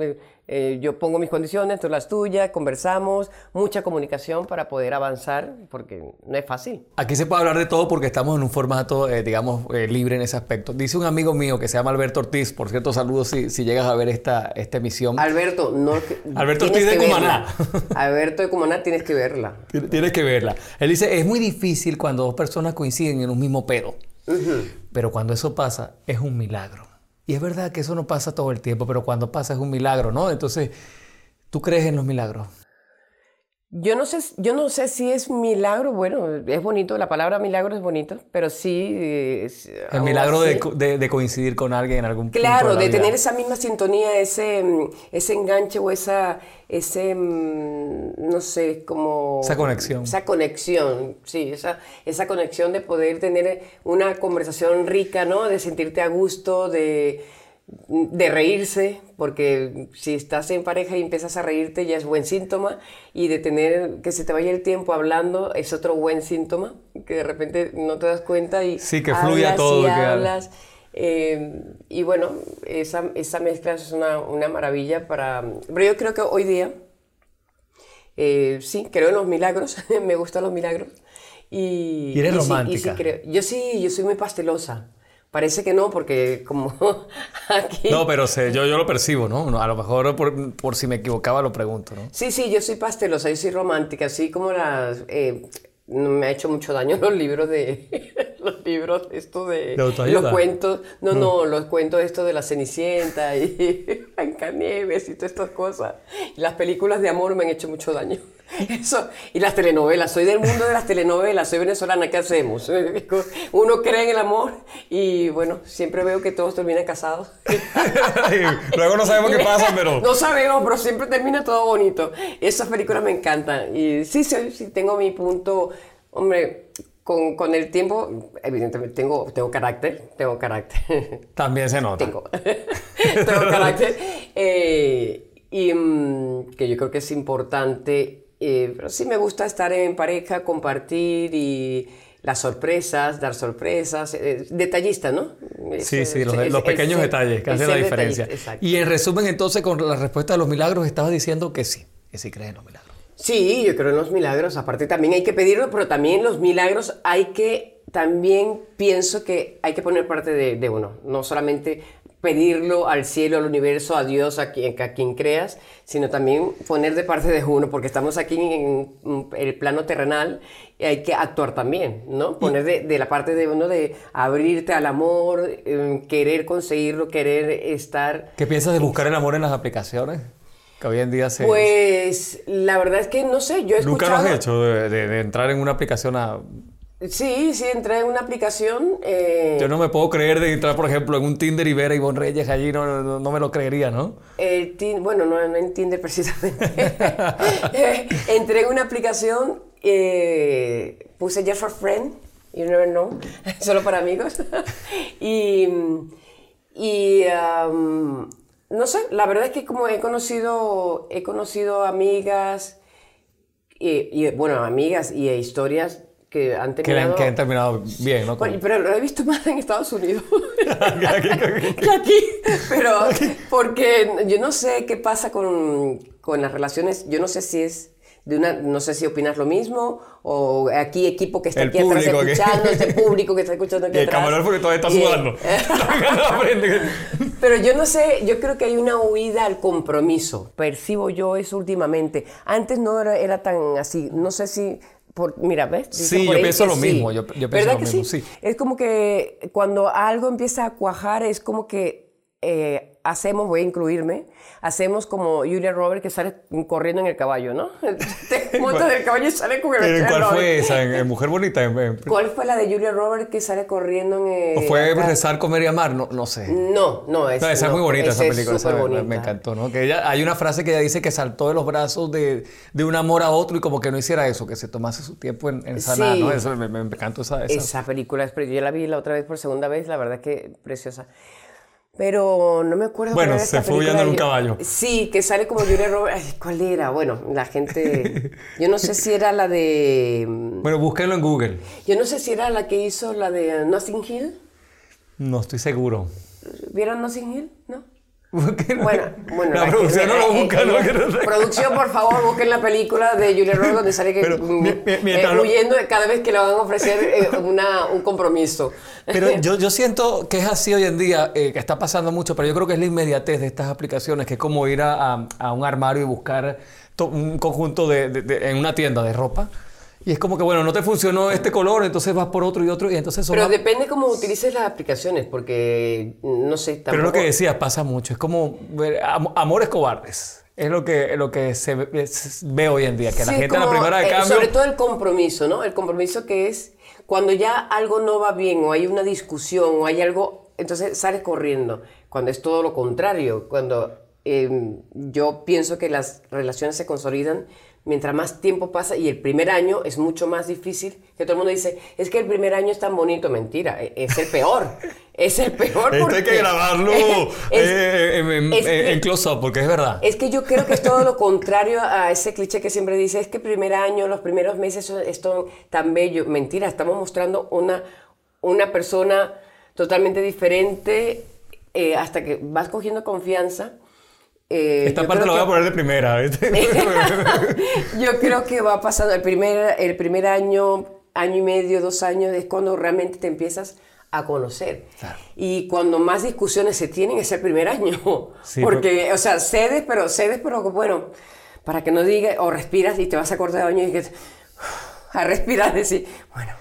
Eh, yo pongo mis condiciones, tú las tuyas, conversamos, mucha comunicación para poder avanzar, porque no es fácil. Aquí se puede hablar de todo porque estamos en un formato, eh, digamos, eh, libre en ese aspecto. Dice un amigo mío que se llama Alberto Ortiz, por cierto, saludos si, si llegas a ver esta, esta emisión. Alberto, no... Alberto Ortiz de Cumaná. Alberto de Cumaná, tienes que verla. Tienes que verla. Él dice, es muy difícil cuando dos personas coinciden en un mismo pedo. Pero cuando eso pasa, es un milagro. Y es verdad que eso no pasa todo el tiempo, pero cuando pasa es un milagro, ¿no? Entonces, ¿tú crees en los milagros? Yo no, sé, yo no sé si es milagro, bueno, es bonito, la palabra milagro es bonito, pero sí... el milagro de, coincidir con alguien en algún Claro, punto de, tener esa misma sintonía, ese, ese enganche o esa, ese, mm, no sé, como... Esa conexión. Esa conexión, sí, esa, esa conexión de poder tener una conversación rica, ¿no? De sentirte a gusto, de de reírse, porque si estás en pareja y empiezas a reírte ya es buen síntoma, y de tener que se te vaya el tiempo hablando es otro buen síntoma, que de repente no te das cuenta y sí, que fluya todo. Y hablas. Eh, y bueno, esa, esa mezcla es una, una, maravilla para... Pero yo creo que hoy día, eh, sí, creo en los milagros, me gustan los milagros. Y, ¿Y eres romántica? yo sí, yo soy muy pastelosa. Parece que no, porque como aquí... No, pero sé, yo, yo lo percibo, ¿no? A lo mejor por, por, si me equivocaba lo pregunto, ¿no? Sí, sí, yo soy pastelosa, yo soy romántica, así como las... Eh, me ha hecho mucho daño los libros de los libros esto de, los cuentos. No. no los cuentos esto de la Cenicienta y Blancanieves y todas estas cosas. Las películas de amor me han hecho mucho daño Eso, y las telenovelas, soy del mundo de las telenovelas, soy venezolana, ¿qué hacemos? Uno cree en el amor y bueno, siempre veo que todos terminan casados. Luego no sabemos qué pasa, pero... No sabemos, pero siempre termina todo bonito. Esas películas me encantan. Y sí, sí, sí tengo mi punto, hombre, con, con, el tiempo, evidentemente, tengo, tengo carácter, tengo carácter. También se nota. Tengo, tengo carácter. Eh, y mm, que yo creo que es importante eh, pero sí me gusta estar en pareja, compartir y las sorpresas, dar sorpresas, eh, detallista, ¿no? Sí, sí, los, pequeños detalles que hacen la diferencia. Y en resumen, entonces, con la respuesta de los milagros, estabas diciendo que sí, que sí crees en los milagros. Sí, yo creo en los milagros. Aparte, también hay que pedirlo, pero también los milagros hay que, también pienso que hay que poner parte de, de uno. No solamente pedirlo al cielo, al universo, a Dios, a quien, a quien creas, sino también poner de parte de uno, porque estamos aquí en, el plano terrenal y hay que actuar también, ¿no? Poner de, la parte de uno de abrirte al amor, em, querer conseguirlo, querer estar... ¿Qué piensas de buscar el amor en las aplicaciones? Que hoy en día se... Pues la verdad es que no sé, yo he ¿Nunca lo has hecho de entrar en una aplicación a Sí, sí, entré en una aplicación. Eh, Yo no me puedo creer de entrar, por ejemplo, en un Tinder y ver a Ivonne Reyes allí, no, no, me lo creería, ¿no? El bueno, no, no en Tinder precisamente. entré en una aplicación, eh, puse Just for Friend, you never know, solo para amigos. y, y no sé, la verdad es que como he conocido, he conocido amigas, y, y bueno, amigas y historias que han terminado... Que, han terminado bien, ¿no? pero lo he visto más en Estados Unidos que aquí. Pero porque yo no sé qué pasa con, con las relaciones, yo no sé si es de una, no sé si opinas lo mismo, o aquí equipo que está aquí atrás escuchando, este público que está escuchando aquí el atrás. El porque todavía está sudando. Pero yo no sé, yo creo que hay una huida al compromiso. Percibo yo eso últimamente. Antes no era, era tan así, no sé si mira, ¿ves? sí, yo pienso lo mismo. Yo, pienso ¿verdad lo que mismo, sí? Es como que cuando algo empieza a cuajar, es como que eh, hacemos, voy a incluirme, hacemos como Julia Roberts que sale corriendo en el caballo, ¿no? Te montas del caballo y sale con el ¿Cuál fue esa? ¿En, Mujer Bonita? ¿Cuál fue la de Julia Roberts que sale corriendo en el... ¿O fue Rezar, Comer y Amar? No, no sé. No, no, es, no, esa es muy bonita esa película. Esa bonita. Me, encantó, ¿no? Que ella, hay una frase que ella dice que saltó de los brazos de, de, un amor a otro y como que no hiciera eso, que se tomase su tiempo en, en sanar, ¿no? Eso, me, me, encantó esa, esa... Esa película, yo la vi la otra vez por segunda vez, la verdad que preciosa. Pero no me acuerdo. Bueno, se fue huyendo en un caballo. Sí, que sale como Julia Roberts. ¿Cuál era? Bueno, la gente. Yo no sé si era la de. Mm, bueno, búsquenlo en Google. Yo no sé si era la que hizo la de Nothing Hill. No estoy seguro. ¿Vieron Nothing Hill? ¿No? Bueno, bueno, la, producción no lo busca. ¿no? producción, por favor, busquen la película de Julia Roberts donde sale que, eh, huyendo cada vez que le van a ofrecer eh, una, un compromiso. Pero yo, yo siento que es así hoy en día, eh, que está pasando mucho, pero yo creo que es la inmediatez de estas aplicaciones, que es como ir a, a un armario y buscar un conjunto de, de, en una tienda de ropa y es como que, bueno, no te funcionó este color, entonces vas por otro y otro, y entonces Pero depende cómo utilices las aplicaciones, porque, no sé, tampoco... Pero lo que decías pasa mucho, es como amores cobardes. Es lo que, lo que se ve, hoy en día, que la gente a la primera de eh, cambio... Sobre todo el compromiso, ¿no? El compromiso que es cuando ya algo no va bien, o hay una discusión, o hay algo, entonces sales corriendo. Cuando es todo lo contrario, cuando em, yo pienso que las relaciones se consolidan mientras más tiempo pasa y el primer año es mucho más difícil, que todo el mundo dice, es que el primer año es tan bonito, mentira, e- es el peor, es el peor. Esto hay porque- que grabarlo Es- eh, en, es que- en close-up, porque es verdad. es que yo creo que es todo lo contrario a ese cliché que siempre dice, es que el primer año, los primeros meses son esto tan bello. Mentira, estamos mostrando una, una persona totalmente diferente eh, hasta que vas cogiendo confianza. Eh, Esta parte la voy a poner de primera. ¿viste? yo creo que va pasando el primer, el primer año, año y medio, dos años, es cuando realmente te empiezas a conocer. Y cuando más discusiones se tienen es el primer año. Sí, porque, o sea, cedes, pero cedes, pero bueno, para que no digas, o respiras y te vas a cortar de baño y que a respirar decir, bueno,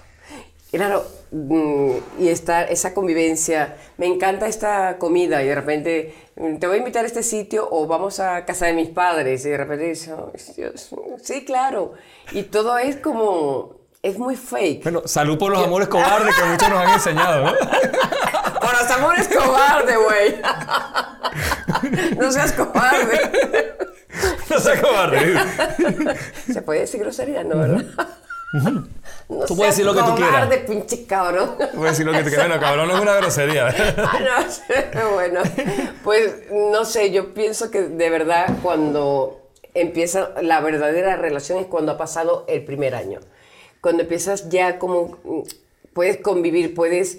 claro, mm, y estar esa convivencia, me encanta esta comida y de repente te voy a invitar a este sitio o vamos a casa de mis padres y de repente dices, "Ay, Dios, sí, claro, y todo es como, es muy fake. Bueno, salud por los amores cobardes que muchos nos han enseñado, ¿no? Por los amores cobarde, güey. no seas cobarde. No seas cobarde. Se puede decir grosería, ¿no? ¿verdad? No Tú puedes decir lo que tú quieras. Cobarde, pinche cabrón. Voy a decir lo que te queda. Bueno, cabrón, no es una grosería. Ah, no sé, bueno, pues no sé, yo pienso que de verdad cuando empieza la verdadera relación es cuando ha pasado el primer año. Cuando empiezas ya como, mm, puedes convivir, puedes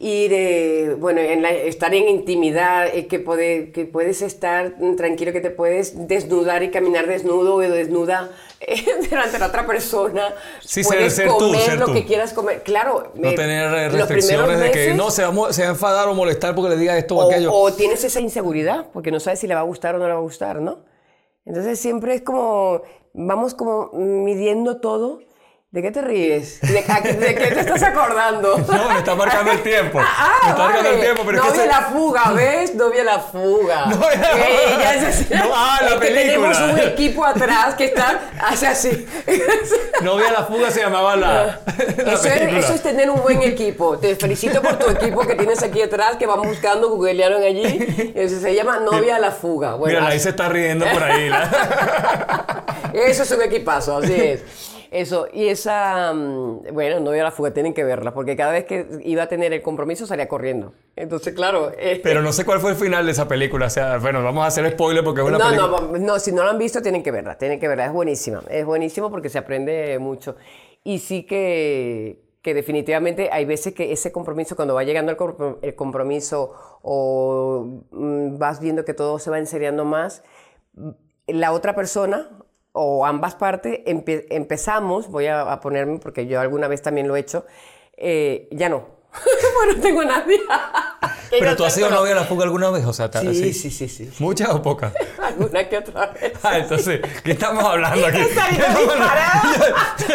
ir, eh, bueno, en la- estar en intimidad, eh, que, puede- que puedes estar tranquilo, que te puedes desnudar y caminar desnudo o desnuda eh, delante de la otra persona. Sí, ser- puedes ser tú, comer ser lo tú. que quieras comer. Claro, No tener restricciones de que meses- no se va, se va a enfadar o molestar porque le diga esto o, o, aquello. o tienes esa inseguridad porque no sabes si le va a gustar o no le va a gustar, ¿no? Entonces siempre es como, vamos como midiendo todo. ¿De qué te ríes? ¿De, a- de qué te estás acordando? No, me está marcando el tiempo. Ah, me está marcando el tiempo, pero no es que vi se- la fuga, ¿ves? No vi la fuga. No vi Eh, es. No, ah, la Es que tenemos película. un equipo atrás que está, hace así. Novia la fuga se llamaba la, la Ah. Eso es, película. eso es tener un buen equipo. Te felicito por tu equipo que tienes aquí atrás, que van buscando, googlearon allí. Eso se llama novia la fuga. Bueno, Mira, ahí se está riendo por ahí. la- Eso es un equipazo, así es. Eso, y esa, mm, bueno, novia a la fuga, tienen que verla, porque cada vez que iba a tener el compromiso salía corriendo. Entonces, claro. eh, Pero no sé cuál fue el final de esa película. O sea, bueno, vamos a hacer spoiler porque es una no, película. no, no, si no la han visto, tienen que verla, tienen que verla, es buenísima, es buenísimo porque se aprende mucho. Y sí que, que definitivamente hay veces que ese compromiso, cuando va llegando el compromiso o mm, vas viendo que todo se va enseriando más, mm, la otra persona o ambas partes empe- empezamos, voy a, a ponerme porque yo alguna vez también lo he hecho, eh, ya no. bueno, no tengo nadie. Pero tú has sido novia de la fuga alguna vez, o sea, Sí, sí, sí, sí. ¿Muchas o pocas? Alguna que otra vez. Ah, entonces, ¿qué estamos hablando aquí?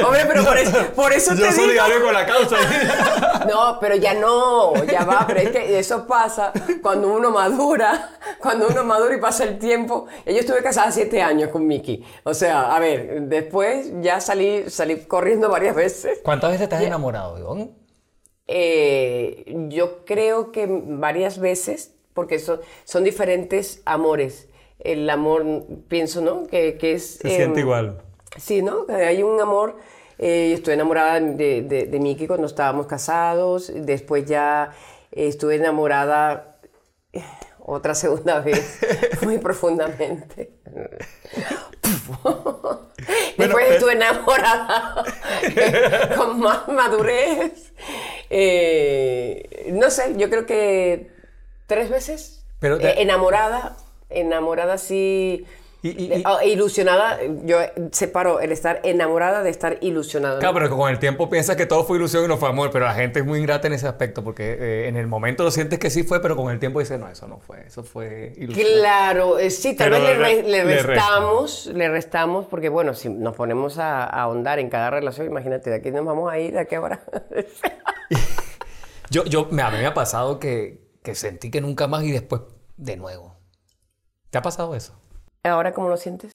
Hombre, pero por eso, por eso Yo te soy digo. solidario con la causa. No, pero ya no, ya va, pero es que eso pasa cuando uno madura, cuando uno madura y pasa el tiempo. Yo estuve casada siete años con Miki. O sea, a ver, después ya salí, salí corriendo varias veces. ¿Cuántas veces te has enamorado, Ivonne? Eh, yo creo que varias veces, porque son, son diferentes amores. El amor, pienso, ¿no? Que, que es... Se siente em, igual. Sí, ¿no? Hay un amor. eh, estuve enamorada de, de, de Miki cuando estábamos casados. Después ya eh, estuve enamorada eh, otra segunda vez, muy profundamente. Después eh, estuve enamorada eh, con más madurez. Eh, no sé, yo creo que tres veces. Pero te- Eh, enamorada, enamorada sí. Y- y- y- Ah, ilusionada, yo separo el estar enamorada de estar ilusionada. ¿no? Claro, pero con el tiempo piensas que todo fue ilusión y no fue amor, pero la gente es muy ingrata en ese aspecto porque eh, en el momento lo sientes que sí fue, pero con el tiempo dices, no, eso no fue, eso fue ilusión. Claro, eh, sí, tal Pero vez le, le- re- le le resta. restamos, le restamos, porque bueno, si nos ponemos a, a ahondar en cada relación, imagínate, de aquí nos vamos a ir, de aquí ahora. Yo, yo, me- a mí me ha pasado que, que sentí que nunca más y después de nuevo. ¿Te ha pasado eso? ¿Ahora cómo lo sientes?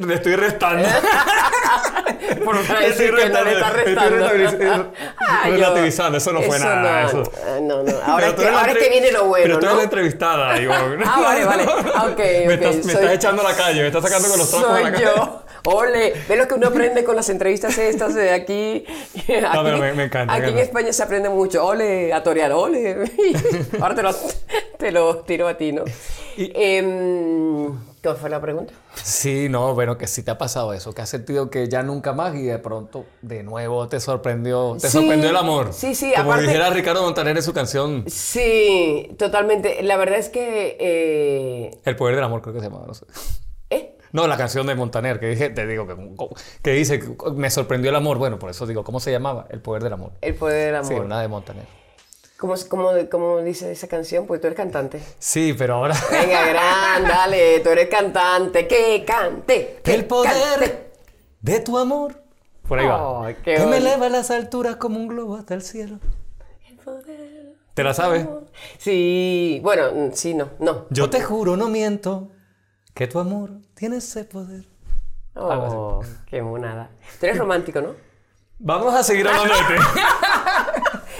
Le estoy restando. Por decir que no le está restando. Ah, relativizando, eso no fue nada. No, eso. no, no. Ahora, es que, ahora es que viene lo bueno. Pero tú ¿no? eres la entrevistada. Digo, ah, vale, vale. Okay, me, okay. estás, me estás echando a la calle, me estás sacando con los trozos Soy de la calle. yo. Ole, ve lo que uno aprende con las entrevistas estas de aquí. aquí No, pero me, me encanta. Aquí en España se aprende mucho. Ole, a torear, ole. Ahora te lo, te lo tiro a ti, ¿no? Y- Em, ¿Cuál fue la pregunta? Sí, no, bueno, que sí te ha pasado eso, que has sentido que ya nunca más y de pronto de nuevo te sorprendió, te Sí, sorprendió el amor. sí, sí, Como aparte- dijera Ricardo Montaner en su canción Sí, totalmente. La verdad es que... eh, El poder del amor, creo que se llama, no sé. No, la canción de Montaner, que dije, te digo, que, que dice, me sorprendió el amor. Bueno, por eso digo, ¿cómo se llamaba? El poder del amor. El poder del amor. Sí, una de Montaner. ¿Cómo, cómo, cómo dice esa canción? Pues tú eres cantante. Sí, pero ahora... Venga, gran, dale, tú eres cantante, que cante. que El poder cante. de tu amor. Por ahí va. Ay, qué que me eleva a las alturas como un globo hasta el cielo. ¿Te la sabes? Sí, bueno, mm, sí, no, no. Yo te juro, no miento, que tu amor tiene ese poder. Oh, qué monada. Tú eres romántico, ¿no? Vamos a seguir hablando de ti.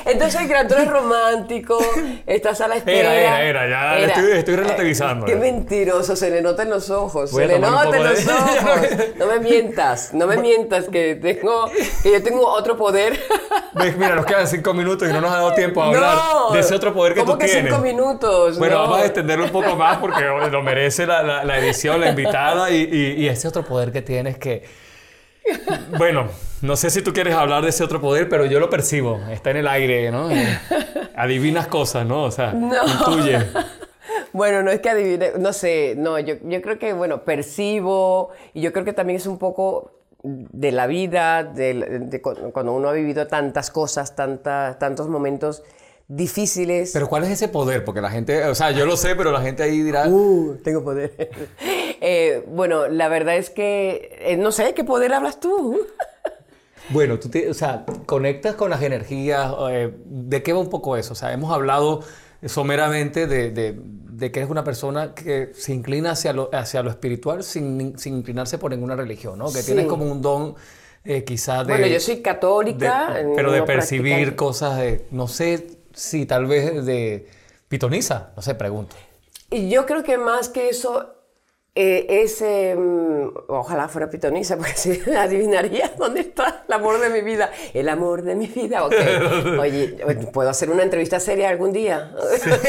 Entonces, gran, tú eres romántico, estás a la espera. Era, era, era, ya estoy- estoy relativizando, Qué mentiroso, se le nota en los ojos. Voy se le nota en los de- ojos. No me mientas, no me mientas que tengo, que yo tengo otro poder. Ves, Mira, nos quedan cinco minutos y no nos ha dado tiempo a hablar No, de ese otro poder que ¿cómo tú que tienes. cinco minutos? Bueno, No. vamos a extenderlo un poco más porque lo merece la, la- la edición, la invitada y, y- y ese otro poder que tienes que... Bueno, no sé si tú quieres hablar de ese otro poder, pero yo lo percibo. Está en el aire, ¿no? Eh, Adivinas cosas, ¿no? O sea, intuye. Bueno, no es que adivine, no sé, no, yo, yo creo que, bueno, percibo, y yo creo que también es un poco de la vida, de, de cu- cuando uno ha vivido tantas cosas, tanta, tantos momentos difíciles. Pero ¿cuál es ese poder? Porque la gente, o sea, yo lo sé, pero la gente ahí dirá... Uh, tengo poder. Eh, bueno, la verdad es que, eh, no sé, ¿qué poder hablas tú? Bueno, tú te- o sea, conectas con las energías. eh, ¿De qué va un poco eso? O sea, hemos hablado someramente de, de- de que eres una persona que se inclina hacia lo, hacia lo espiritual sin, sin inclinarse por ninguna religión, ¿no? Que Sí. tienes como un don eh, quizás de... Bueno, yo soy católica, de- pero de percibir cosas de, no sé si tal vez de pitoniza, no sé, pregunto. Y yo creo que más que eso eh, es, eh, ojalá fuera pitonisa, porque así adivinaría dónde está el amor de mi vida. El amor de mi vida, ok. Oye, ¿puedo hacer una entrevista seria algún día?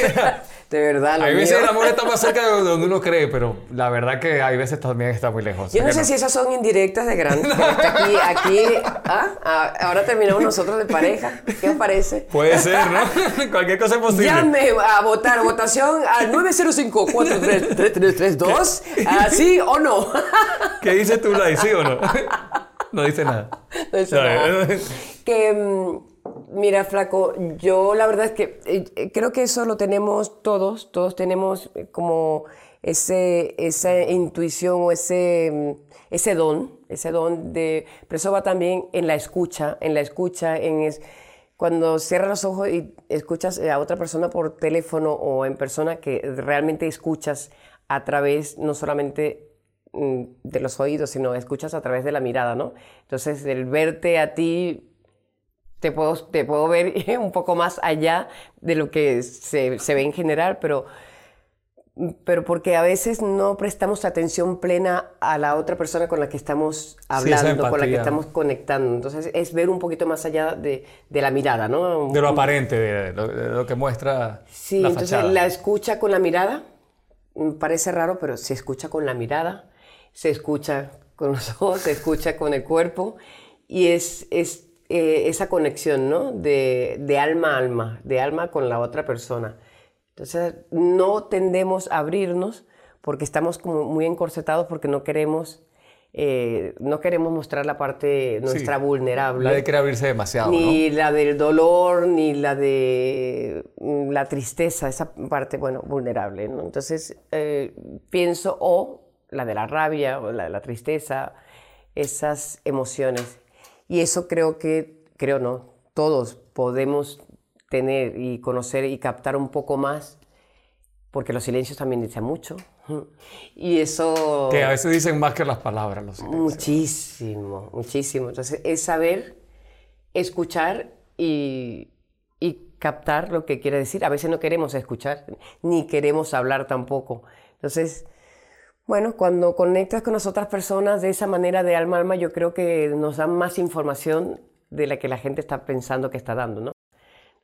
de verdad, lo Hay veces el amor está más cerca de donde uno cree, pero la verdad que hay veces también está muy lejos. Yo no sé si esas son indirectas de gran. Aquí, aquí, ¿ah? Ah, ahora terminamos nosotros de pareja. ¿Qué os parece? Puede ser, ¿no? Cualquier cosa es posible. Llame a votar, votación al 905-433332. ¿Ah, ¿Sí o no? ¿Qué dices tú, Lai? ¿Sí o no? No dice nada. No dice nada. Que, mm, mira, flaco, yo la verdad es que eh, eh, creo que eso lo tenemos todos, todos tenemos eh, como ese, esa intuición o ese, mm, ese don, ese don de... Pero eso va también en la escucha, en la escucha, en... Es, cuando cierras los ojos y escuchas a otra persona por teléfono o en persona que realmente escuchas a través no solamente mm, de los oídos, sino escuchas a través de la mirada, ¿no? Entonces, el verte a ti, te puedo, te puedo ver un poco más allá de lo que se, se ve en general, pero, pero porque a veces no prestamos atención plena a la otra persona con la que estamos hablando, con la que estamos conectando. Entonces, es ver un poquito más allá de, de la mirada, ¿no? De lo aparente, de lo, de lo que muestra Sí, la entonces fachada. la escucha con la mirada, parece raro, pero se escucha con la mirada, se escucha con los ojos, se escucha con el cuerpo y es, es eh, esa conexión, ¿no? De, de alma a alma, de alma con la otra persona. Entonces no tendemos a abrirnos porque estamos como muy encorsetados porque no queremos, eh, no queremos mostrar la parte nuestra Sí. vulnerable Nadie quiere abrirse demasiado, ¿no? ni la del dolor, ni la de mm, la tristeza, esa parte, bueno, vulnerable. ¿no? Entonces, eh, pienso, o la de la rabia, o la de la tristeza, esas emociones. Y eso creo que, creo no, todos podemos tener y conocer y captar un poco más, porque los silencios también dicen mucho. Y eso... Que a veces dicen más que las palabras los silencios. Muchísimo, muchísimo. Entonces, es saber escuchar y, y captar lo que quiere decir. A veces no queremos escuchar, ni queremos hablar tampoco. Entonces, bueno, cuando conectas con las otras personas de esa manera de alma a alma, yo creo que nos dan más información de la que la gente está pensando que está dando, ¿no?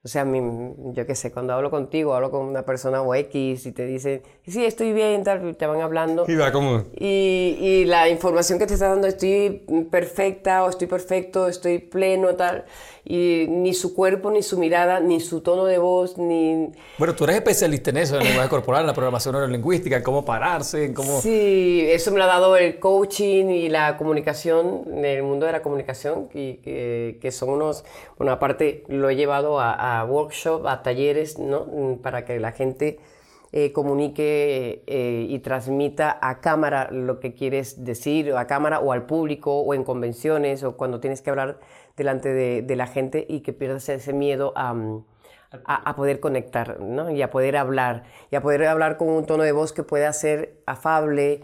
O sea, yo qué sé, cuando hablo contigo, hablo con una persona o X y te dicen, sí, estoy bien, tal, te van hablando. Y va como... Y, y, la información que te está dando, estoy perfecta o estoy perfecto, estoy pleno, tal y ni su cuerpo, ni su mirada, ni su tono de voz, ni... Bueno, tú eres especialista en eso, en el lenguaje corporal, en la programación neurolingüística, en cómo pararse, en cómo... Sí, eso me lo ha dado el coaching y la comunicación, el mundo de la comunicación, y, que, que son unos... Bueno, aparte lo he llevado a, a workshops, a talleres, ¿no? Para que la gente... Eh, comunique eh, y transmita a cámara lo que quieres decir, a cámara o al público, o en convenciones, o cuando tienes que hablar delante de, la gente y que pierdas ese miedo mm, a, a, poder conectar ¿no? y a poder hablar, y a poder hablar con un tono de voz que pueda ser afable,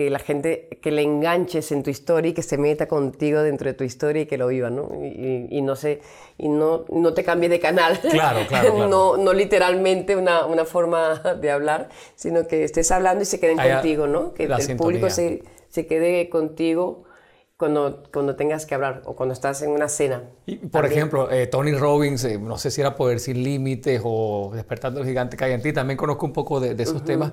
que la gente, que le enganches en tu historia y que se meta contigo dentro de tu historia y que lo viva, ¿no? Y, no, se, y no, no te cambie de canal. Claro, claro. no, no literalmente una, una, forma de hablar, sino que estés hablando y se queden contigo, ¿no? Que el público se, se quede contigo cuando, cuando tengas que hablar o cuando estás en una cena. Y, por ejemplo, eh, Tony Robbins, eh, no sé si era Poder Sin Límites o Despertando el Gigante que hay en ti, también conozco un poco de, esos temas.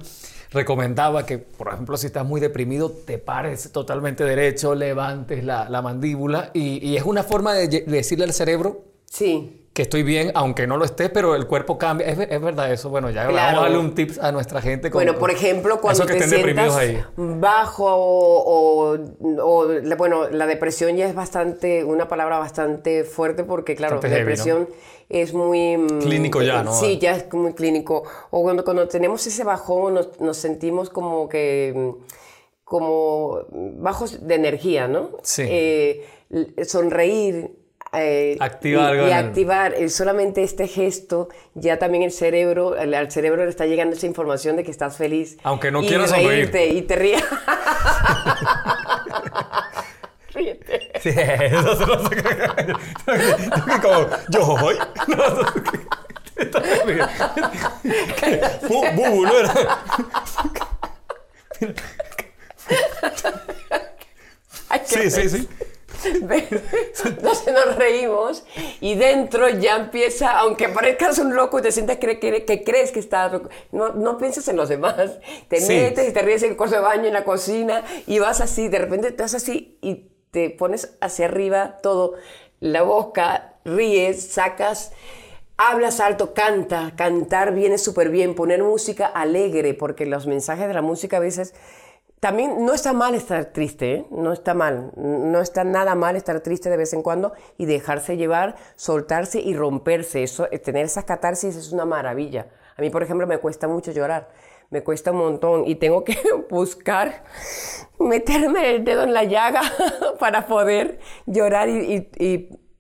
Recomendaba que, por ejemplo, si estás muy deprimido, te pares totalmente derecho, levantes la, la mandíbula y, y, es una forma de, de decirle al cerebro sí que estoy bien, aunque no lo esté, pero el cuerpo cambia. Es, es verdad eso. Bueno, ya vamos a darle un tips a nuestra gente. bueno, por ejemplo, cuando te sientas bajo o, o, bueno, la depresión ya es bastante, una palabra bastante fuerte porque, claro, la depresión es muy... Mm, clínico ya, ¿no? Sí, ya es muy clínico. O cuando, cuando tenemos ese bajón nos, nos sentimos como que... Mm, como bajos de energía, ¿no? Sí. Eh, sonreír, eh, activar y, activar eh, solamente este gesto, ya también el cerebro, al cerebro le está llegando esa información de que estás feliz. Aunque no quieras sonreírte y te rías. Ríete. Sí, eso se lo Como, yo hoy. Bubu, no era. Sí, sí, sí. Entonces nos reímos y dentro ya empieza, aunque parezcas un loco y te sientas que, que, crees que estás, no, no piensas en los demás, te metes y te ríes en el cuarto de baño, en la cocina y vas así, de repente estás así y te pones hacia arriba todo, la boca, ríes, sacas hablas alto, canta, cantar viene súper bien, poner música alegre, porque los mensajes de la música a veces también no está mal estar triste, ¿eh? no está mal, no está nada mal estar triste de vez en cuando y dejarse llevar, soltarse y romperse. Eso, eh, tener esas catarsis es una maravilla. A mí, por ejemplo, me cuesta mucho llorar, me cuesta un montón y tengo que buscar meterme el dedo en la llaga para poder llorar y,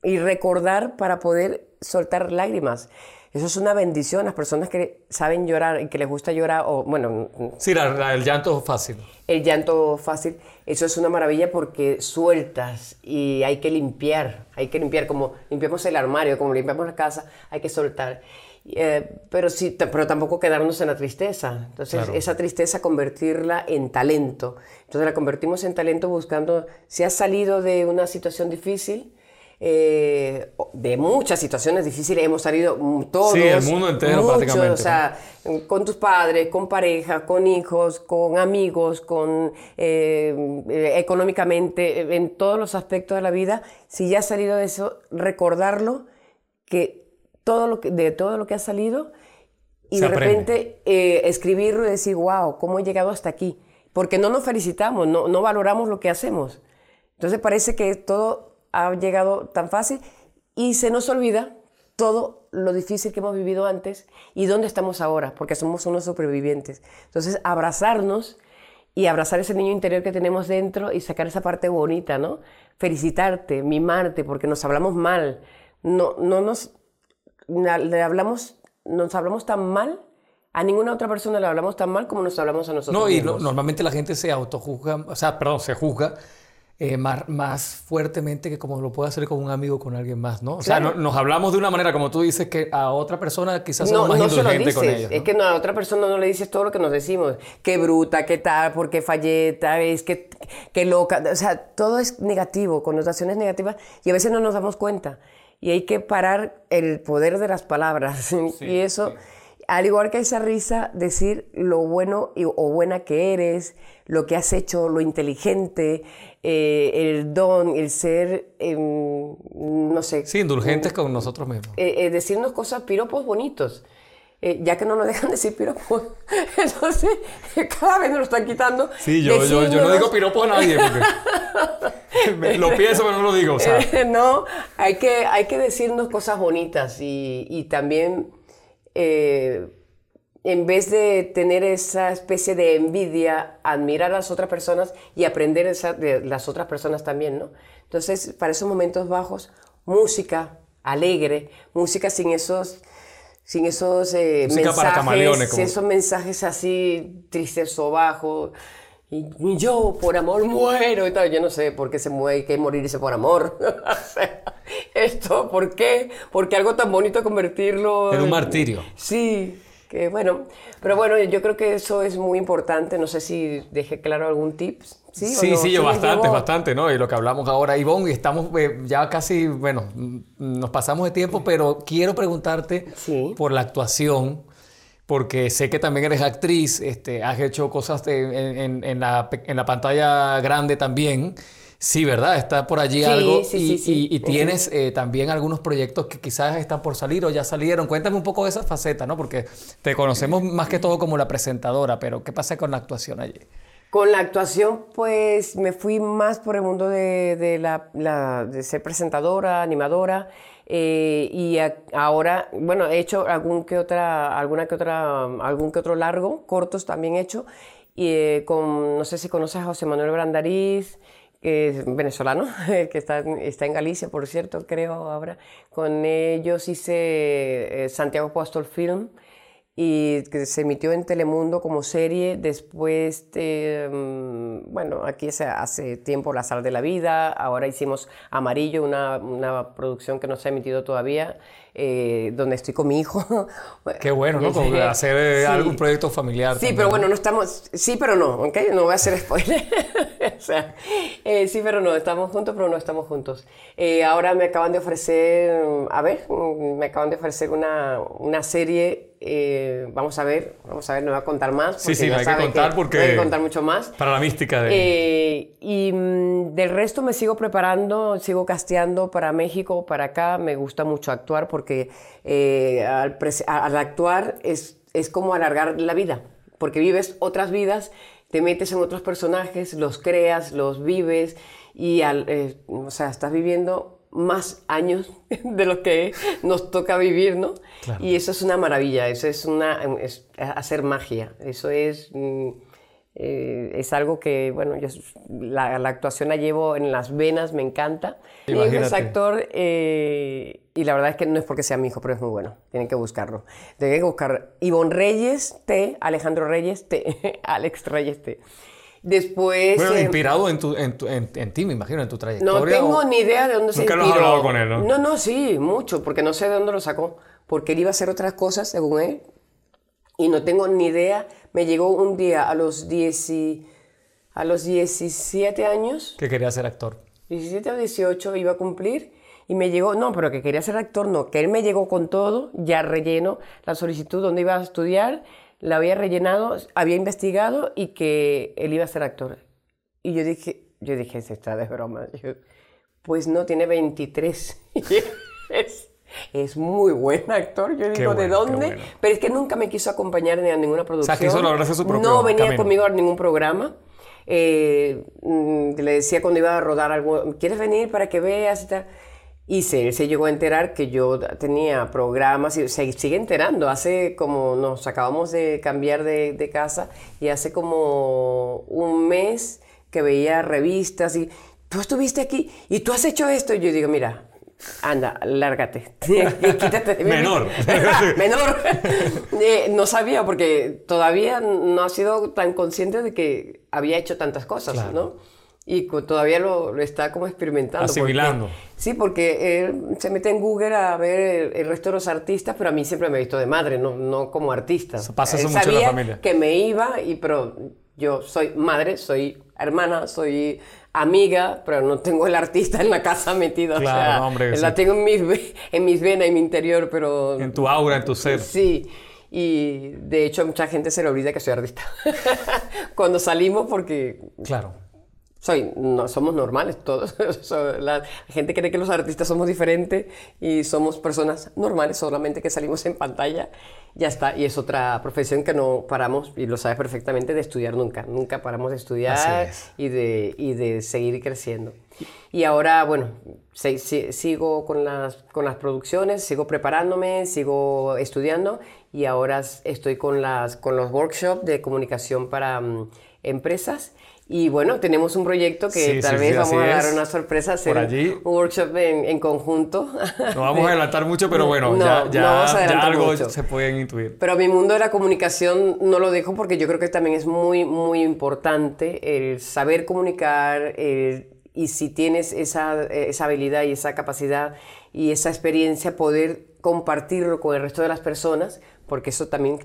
y recordar, para poder soltar lágrimas. Eso es una bendición. Las personas que saben llorar y que les gusta llorar, o bueno. Sí, el llanto fácil. El llanto fácil, eso es una maravilla porque sueltas y hay que limpiar. Hay que limpiar, como limpiamos el armario, como limpiamos la casa, hay que soltar. Eh, pero, sí, pero tampoco quedarnos en la tristeza. Entonces, esa tristeza convertirla en talento. Entonces, la convertimos en talento buscando, si has salido de una situación difícil, eh, de muchas situaciones difíciles hemos salido todos. Sí, el mundo entero prácticamente. O sea, con tus padres, con pareja, con hijos, con amigos, con eh, económicamente, en todos los aspectos de la vida. Si ya has salido de eso, recordarlo, que todo lo que, de todo lo que ha salido y de repente eh, escribirlo y decir, wow, ¿cómo he llegado hasta aquí? Porque no nos felicitamos, no, no valoramos lo que hacemos. Entonces parece que todo ha llegado tan fácil y se nos olvida todo lo difícil que hemos vivido antes y dónde estamos ahora, porque somos unos supervivientes. Entonces, abrazarnos y abrazar ese niño interior que tenemos dentro y sacar esa parte bonita, ¿no? Felicitarte, mimarte, porque nos hablamos mal. No, no nos, le hablamos, nos hablamos tan mal a ninguna otra persona le hablamos tan mal como nos hablamos a nosotros No, y mismos. normalmente la gente se autojuzga, o sea, perdón, se juzga eh, más, más fuertemente que como lo puede hacer con un amigo con alguien más, ¿no? O sea, Claro. no- nos hablamos de una manera, como tú dices, que a otra persona quizás no, somos más no se lo indulgentes con ellos. es ¿no? que no, a otra persona no le dices todo lo que nos decimos. Qué bruta, qué tal, por qué fallé, tal vez, qué, qué loca. O sea, todo es negativo, connotaciones negativas y a veces no nos damos cuenta. Y hay que parar el poder de las palabras. y eso, al igual que esa risa, decir lo bueno y- o buena que eres, lo que has hecho, lo inteligente, eh, el don, el ser, em, no sé. Sí, indulgentes con nosotros mismos. eh, eh, decirnos cosas, piropos bonitos. Eh, ya que no nos dejan decir piropos, entonces cada vez nos lo están quitando. Sí, yo, yo, yo no digo piropos a nadie porque lo pienso pero no lo digo, o sea. Eh, no, hay que, hay que decirnos cosas bonitas y, y también eh, en vez de tener esa especie de envidia, admirar a las otras personas y aprender esa- de las otras personas también, ¿no? Entonces, para esos momentos bajos, música alegre, música sin esos sin esos eh, mensajes, como- esos mensajes así tristes o bajos. Y, y yo por amor muero y tal. Yo no sé por qué se muere, que morirse por amor. O sea, esto, ¿por qué? Porque algo tan bonito convertirlo En un martirio. Sí, que bueno. Pero bueno, yo creo que eso es muy importante. No sé si dejé claro algún tips. Sí, Sí, no? sí, yo bastante, llevo- bastante, ¿no? Y lo que hablamos ahora, Ivonne, y estamos eh, ya casi, bueno, nos pasamos de tiempo, pero quiero preguntarte Sí. por la actuación, porque sé que también eres actriz, este, has hecho cosas de- en, en- en la, pe- en la pantalla grande también. Sí, ¿verdad? Está por allí Sí, algo. sí, y, sí, sí. y- y tienes eh, también algunos proyectos que quizás están por salir o ya salieron. Cuéntame un poco de esa faceta, ¿no? Porque te conocemos más que todo como la presentadora, pero ¿qué pasa con la actuación allí? Con la actuación, pues me fui más por el mundo de, de la, la- de ser presentadora, animadora. Eh, y a- ahora, bueno, he hecho algún que otra, alguna que otra, algún que otro largo, cortos también he hecho. Y eh, con, no sé si conoces a José Manuel Brandariz, que es venezolano, que está, está en Galicia, por cierto, creo ahora. Con ellos hice eh, Santiago Apóstol Film y que se emitió en Telemundo como serie. Después, de, mm, bueno, aquí hace tiempo La Sal de la Vida. Ahora hicimos Amarillo, una, una producción que no se ha emitido todavía, eh, donde estoy con mi hijo. Qué bueno, ¿no? Como hacer eh, Sí. algún proyecto familiar. Sí, también, pero ¿no? bueno, no estamos. Sí, pero no, ¿ok? No voy a hacer spoiler. o sea, eh, sí, pero no, estamos juntos, pero no estamos juntos. Eh, ahora me acaban de ofrecer, a ver, me acaban de ofrecer una, una serie. eh, vamos a ver, vamos a ver, no voy a contar más. Sí, sí, no hay que contar porque- No hay que contar mucho más. Para la mística de... Eh, y mm, del resto me sigo preparando, sigo casteando para México, para acá. Me gusta mucho actuar porque eh, al, actuar es, es como alargar la vida, porque vives otras vidas, te metes en otros personajes, los creas, los vives y al, eh, o sea, estás viviendo más años de lo que nos toca vivir, ¿no? Claro. Y eso es una maravilla, eso es, una, es hacer magia, eso es... mm, eh, es algo que, bueno, yo la, la actuación la llevo en las venas, me encanta. Mi hijo es actor eh, y la verdad es que no es porque sea mi hijo, pero es muy bueno. Tienen que buscarlo. Tienen que buscar Ivonne Reyes T, Alejandro Reyes T, Alex Reyes T. Después... Bueno, eh, inspirado en, tu, en, tu- en- en ti, me imagino, en tu no trayectoria. tengo o- ni idea de dónde se Nunca lo has inspiró. hablado con él, ¿no? No, no, sí, mucho, porque no sé de dónde lo sacó. Porque él iba a hacer otras cosas, según él, y no tengo ni idea. Me llegó un día a los, 10 y- a los 17 años, Que quería ser actor. 17 o 18 iba a cumplir, y me llegó, no, pero que quería ser actor, no, que él me llegó con todo, ya relleno la solicitud donde iba a estudiar, la había rellenado, había investigado y que él iba a ser actor. Y yo dije, yo dije, se está de broma. Yo, pues no, tiene 23. es, muy buen actor. Yo digo, ¿de bueno, dónde? bueno. Pero es que nunca me quiso acompañar ni a ninguna producción. quiso lograrse su propio No venía camino. conmigo a ningún programa. Eh, mm, le decía cuando iba a rodar algo, ¿quieres venir para que veas? Y, tal? y se, se llegó a enterar que yo tenía programas y se sigue enterando. Hace como nos acabamos de cambiar de, de casa y hace como un mes que veía revistas y tú estuviste aquí y tú has hecho esto. Y yo digo, mira, anda, lárgate. Quítate de mí. Menor. Menor. Eh, no sabía porque todavía no ha sido tan consciente de que había hecho tantas cosas, Claro. ¿no? Y todavía lo, lo está como experimentando. porque- Asimilando. sí, porque él se mete en Google a ver el, el resto de los artistas, pero a mí siempre me ha visto de madre, no, no como artista. Eso pasa Él eso mucho en la familia. que me iba, y, pero yo soy madre, soy hermana, soy amiga, pero no tengo el artista en la casa metido. o Claro, sea, no, hombre, la sí. tengo en mis, en mis venas, en mi interior, pero... En tu aura, en tu ser. Sí, y de hecho a mucha gente se le olvida que soy artista. Cuando salimos, porque Claro. soy, no, somos normales todos. La gente cree que los artistas somos diferentes y somos personas normales, solamente que salimos en pantalla. Ya está. Y es otra profesión que no paramos, y lo sabes perfectamente, de estudiar nunca. Nunca paramos de estudiar es. y de, y de seguir creciendo. Y ahora, bueno, se- si- sigo con las, con las producciones, sigo preparándome, sigo estudiando y ahora estoy con, las, con los workshops de comunicación para mm, empresas. Y bueno, tenemos un proyecto que Sí, tal sí, vez sí, vamos a dar una sorpresa, hacer allí. un workshop en, en conjunto. No vamos a adelantar mucho, pero bueno, No, ya, no vamos a ya algo mucho. se pueden intuir. Pero mi mundo de la comunicación no lo dejo porque yo creo que también es muy, muy importante el saber comunicar el- y si tienes esa, esa habilidad y esa capacidad y esa experiencia, poder compartirlo con el resto de las personas, porque eso también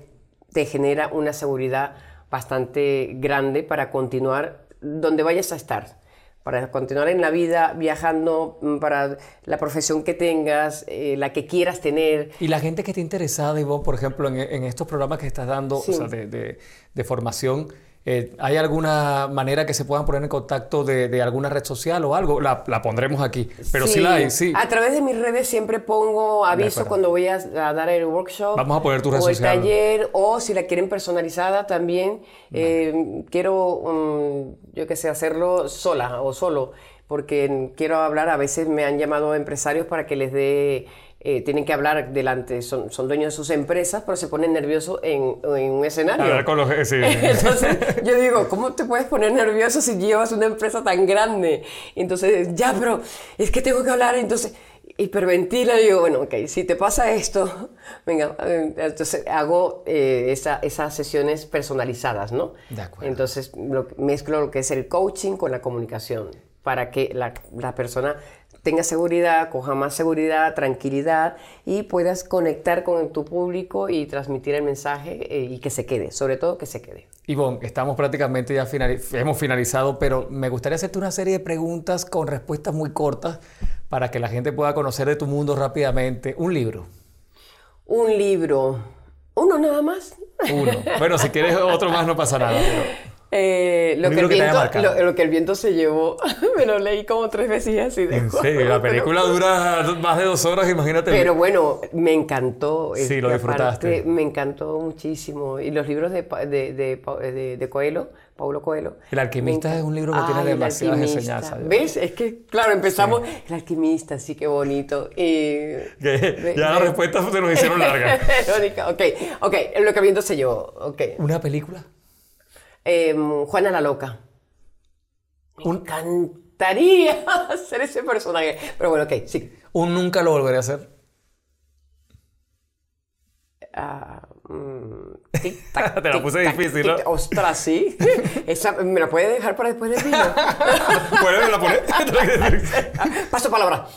te genera una seguridad bastante grande para continuar donde vayas a estar. Para continuar en la vida, viajando, mm, para la profesión que tengas, eh, la que quieras tener, Y la gente que esté interesada, Ivonne, por ejemplo, en, en estos programas que estás dando Sí. o sea, de, de- de formación, eh, ¿hay alguna manera que se puedan poner en contacto de, de alguna red social o algo? La, la pondremos aquí, pero sí, la hay, sí. A través de mis redes siempre pongo aviso cuando voy a, a dar el workshop. Vamos a poner tu red o el social. taller, o si la quieren personalizada también. eh, quiero, mm, yo qué sé, hacerlo sola o solo, porque quiero hablar, a veces me han llamado empresarios para que les dé... eh, tienen que hablar delante, son, son dueños de sus empresas, pero se ponen nerviosos en, en un escenario. Hablar con los... sí. Entonces yo digo, ¿cómo te puedes poner nervioso si llevas una empresa tan grande? Entonces, ya, pero es que tengo que hablar, entonces hiperventila y digo, bueno, ok, si te pasa esto, venga, entonces hago eh, esa- esas sesiones personalizadas, ¿no? De acuerdo. Entonces lo- mezclo lo que es el coaching con la comunicación para que la, la persona tenga seguridad, coja más seguridad, tranquilidad y puedas conectar con tu público y transmitir el mensaje eh, y que se quede, sobre todo que se quede. Ivonne, estamos prácticamente ya finali- hemos finalizado, pero me gustaría hacerte una serie de preguntas con respuestas muy cortas para que la gente pueda conocer de tu mundo rápidamente. Un libro. Un libro, uno nada más. Uno. Bueno, si quieres otro más no pasa nada. pero- Eh, lo, que el que viento, lo, lo que el viento se llevó, me lo leí como tres veces y así de En serio, la película dura más de dos horas, imagínate. Pero bueno, me encantó. Sí, lo disfrutaste. me encantó muchísimo. Y los libros de, de, de, Coelho, Paulo Coelho. El Alquimista es un libro que tiene demasiadas enseñanzas. ¿Ves? Es que, claro, empezamos. El alquimista, sí, qué bonito. Y, ya las respuestas se nos hicieron largas. Ok, ok, lo que el viento se llevó. Ok. ¿Una película? Em, Juana la Loca. Me encantaría ser ese personaje. Pero bueno, ok, sí. Un nunca lo volveré a hacer. Ah, mm, tic, tac, Te la tic, puse tac, difícil, tic. ¿no? Ostras, sí. Esa, ¿Me la puede dejar para después del vino? ¿Puedes la poner? Paso palabra.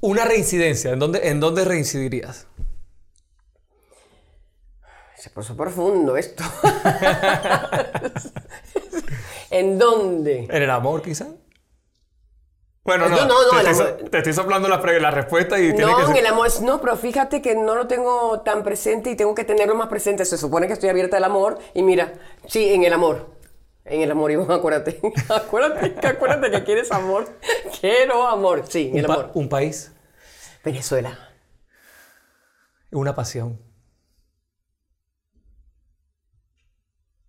Una reincidencia. ¿En dónde, ¿En dónde reincidirías? Se puso profundo esto. ¿En dónde? ¿En el amor, quizá? Bueno, No, no, no, no, te, estoy, amor- te estoy soplando la, la respuesta y tiene No, que en ser... el amor, no, pero fíjate que no lo tengo tan presente y tengo que tenerlo más presente. Se supone que estoy abierta al amor y mira, sí, en el amor. En el amor, Iván, acuérdate. acuérdate, acuérdate que quieres amor. Quiero amor, sí, en el amor. un país, Venezuela. una pasión.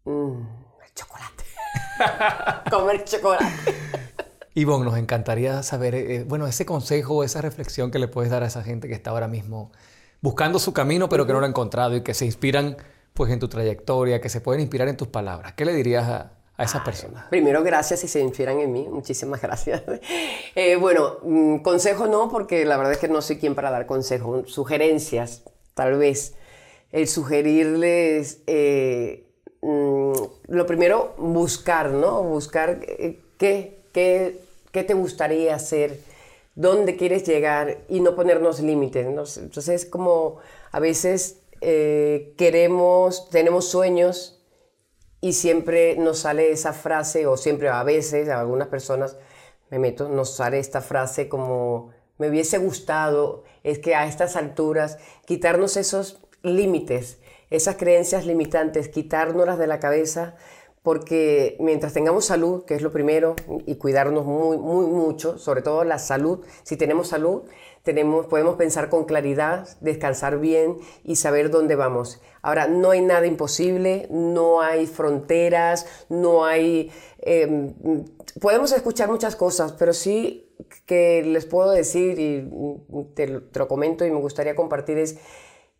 Mm, el chocolate. Comer chocolate. Ivonne, nos encantaría saber, eh, bueno, ese consejo, esa reflexión que le puedes dar a esa gente que está ahora mismo buscando su camino, pero que no lo ha encontrado y que se inspiran pues en tu trayectoria, que se pueden inspirar en tus palabras. ¿Qué le dirías a, a esas personas? Primero, gracias si se inspiran en mí. Muchísimas gracias. Eh, bueno, mm, consejo no, porque la verdad es que no soy quien para dar consejos. Sugerencias, tal vez. El sugerirles, eh, mm, lo primero, buscar, ¿no? Buscar eh, qué, qué, qué te gustaría hacer, dónde quieres llegar y no ponernos límites. Entonces, es como a veces queremos, tenemos sueños y siempre nos sale esa frase, o siempre a veces, a algunas personas me meto, nos sale esta frase como me hubiese gustado, es que a estas alturas quitarnos esos límites, esas creencias limitantes, quitárnoslas de la cabeza, porque mientras tengamos salud, que es lo primero, y cuidarnos muy, muy mucho, sobre todo la salud, si tenemos salud, podemos pensar con claridad, descansar bien y saber dónde vamos. Ahora, no hay nada imposible, no hay fronteras, no hay... Em, podemos escuchar muchas cosas, pero sí que les puedo decir, y te, lo comento y me gustaría compartir, es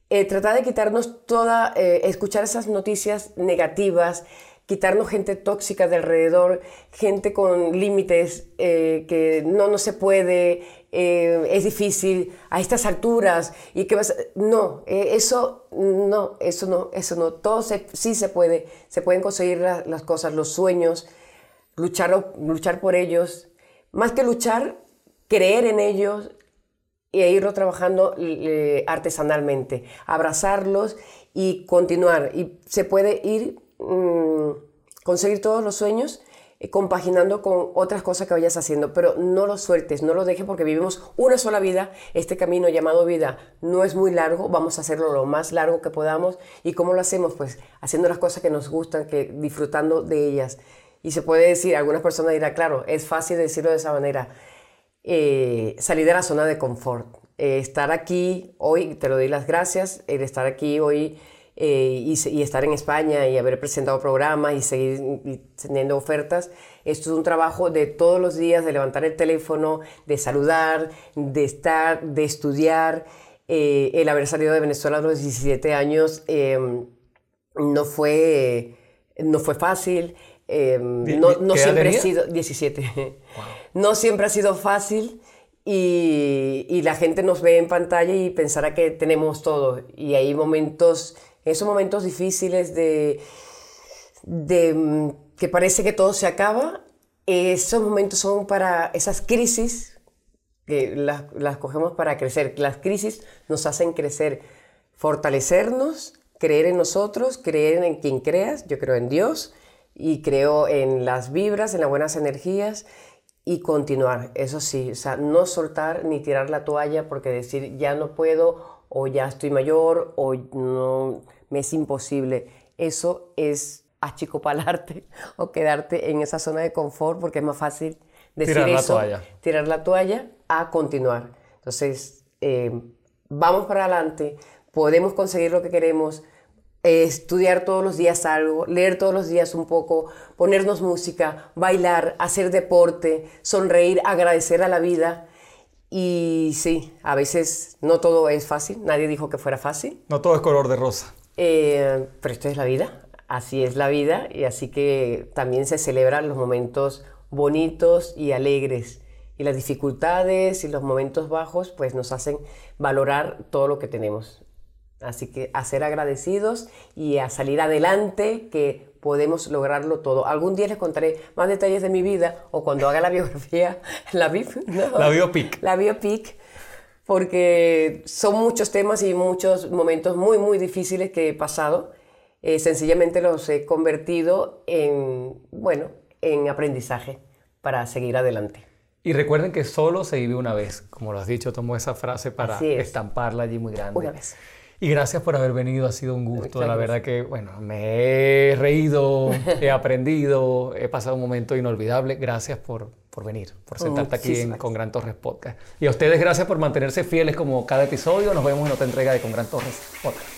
eh, tratar de quitarnos toda, eh, escuchar esas noticias negativas, quitarnos gente tóxica de alrededor, gente con límites eh, que no, no se puede, es difícil a estas alturas y que vas no eso no eso no eso no todo sí se puede se pueden conseguir las cosas los sueños luchar luchar por ellos más que luchar creer en ellos e irlo trabajando artesanalmente. Abrazarlos y continuar. Y se puede ir mm, conseguir todos los sueños eh, compaginando con otras cosas que vayas haciendo, pero no lo sueltes, no lo dejes porque vivimos una sola vida, este camino llamado vida no es muy largo, vamos a hacerlo lo más largo que podamos. Y cómo lo hacemos, pues haciendo las cosas que nos gustan, que disfrutando de ellas. Y se puede decir, algunas personas dirán, claro, es fácil decirlo de esa manera, eh, salir de la zona de confort, eh, estar aquí hoy, te lo doy las gracias, el estar aquí hoy eh, y, estar en España y haber presentado programas y seguir teniendo ofertas. Esto es un trabajo de todos los días, de levantar el teléfono, de saludar, de estar, de estudiar. Eh, el haber salido de Venezuela a los 17 años em, no, fue, no fue fácil. Em, no, no siempre ha sido 17. No siempre ha sido fácil. Y, y, la gente nos ve en pantalla y pensará que tenemos todo. Y hay momentos esos momentos difíciles de, de mm, que parece que todo se acaba, esos momentos son para esas crisis que las, las cogemos para crecer. Las crisis nos hacen crecer, fortalecernos, creer en nosotros, creer en quien creas. Yo creo en Dios y creo en las vibras, en las buenas energías y continuar. Eso sí, o sea, no soltar ni tirar la toalla porque decir ya no puedo o ya estoy mayor o no me es imposible. Eso es achicopalarte o quedarte en esa zona de confort porque es más fácil decir tirar eso, la toalla. tirar la toalla a continuar. Entonces, eh, vamos para adelante, podemos conseguir lo que queremos, estudiar todos los días algo, leer todos los días un poco, ponernos música, bailar, hacer deporte, sonreír, agradecer a la vida y sí, a veces no todo es fácil, nadie dijo que fuera fácil. No todo es color de rosa. Eh, pero esto es la vida, así es la vida y así que también se celebran los momentos bonitos y alegres. Y las dificultades y los momentos bajos pues nos hacen valorar todo lo que tenemos. Así que a ser agradecidos y a salir adelante, que podemos lograrlo todo. Algún día les contaré más detalles de mi vida o cuando haga la biografía, la, la biopic. La biopic, porque son muchos temas y muchos momentos muy, muy difíciles que he pasado. Eh, sencillamente los he convertido en, bueno, en aprendizaje para seguir adelante. Y recuerden que solo se vive una vez. Como lo has dicho, tomo esa frase para estamparla allí muy grande. Una vez. Y gracias por haber venido, ha sido un gusto. La verdad que, bueno, me he reído, he aprendido, he pasado un momento inolvidable. Gracias por, por venir, por sentarte aquí en Con Gran Torres Podcast. Y a ustedes gracias por mantenerse fieles como cada episodio. Nos vemos en otra entrega de Con Gran Torres Podcast.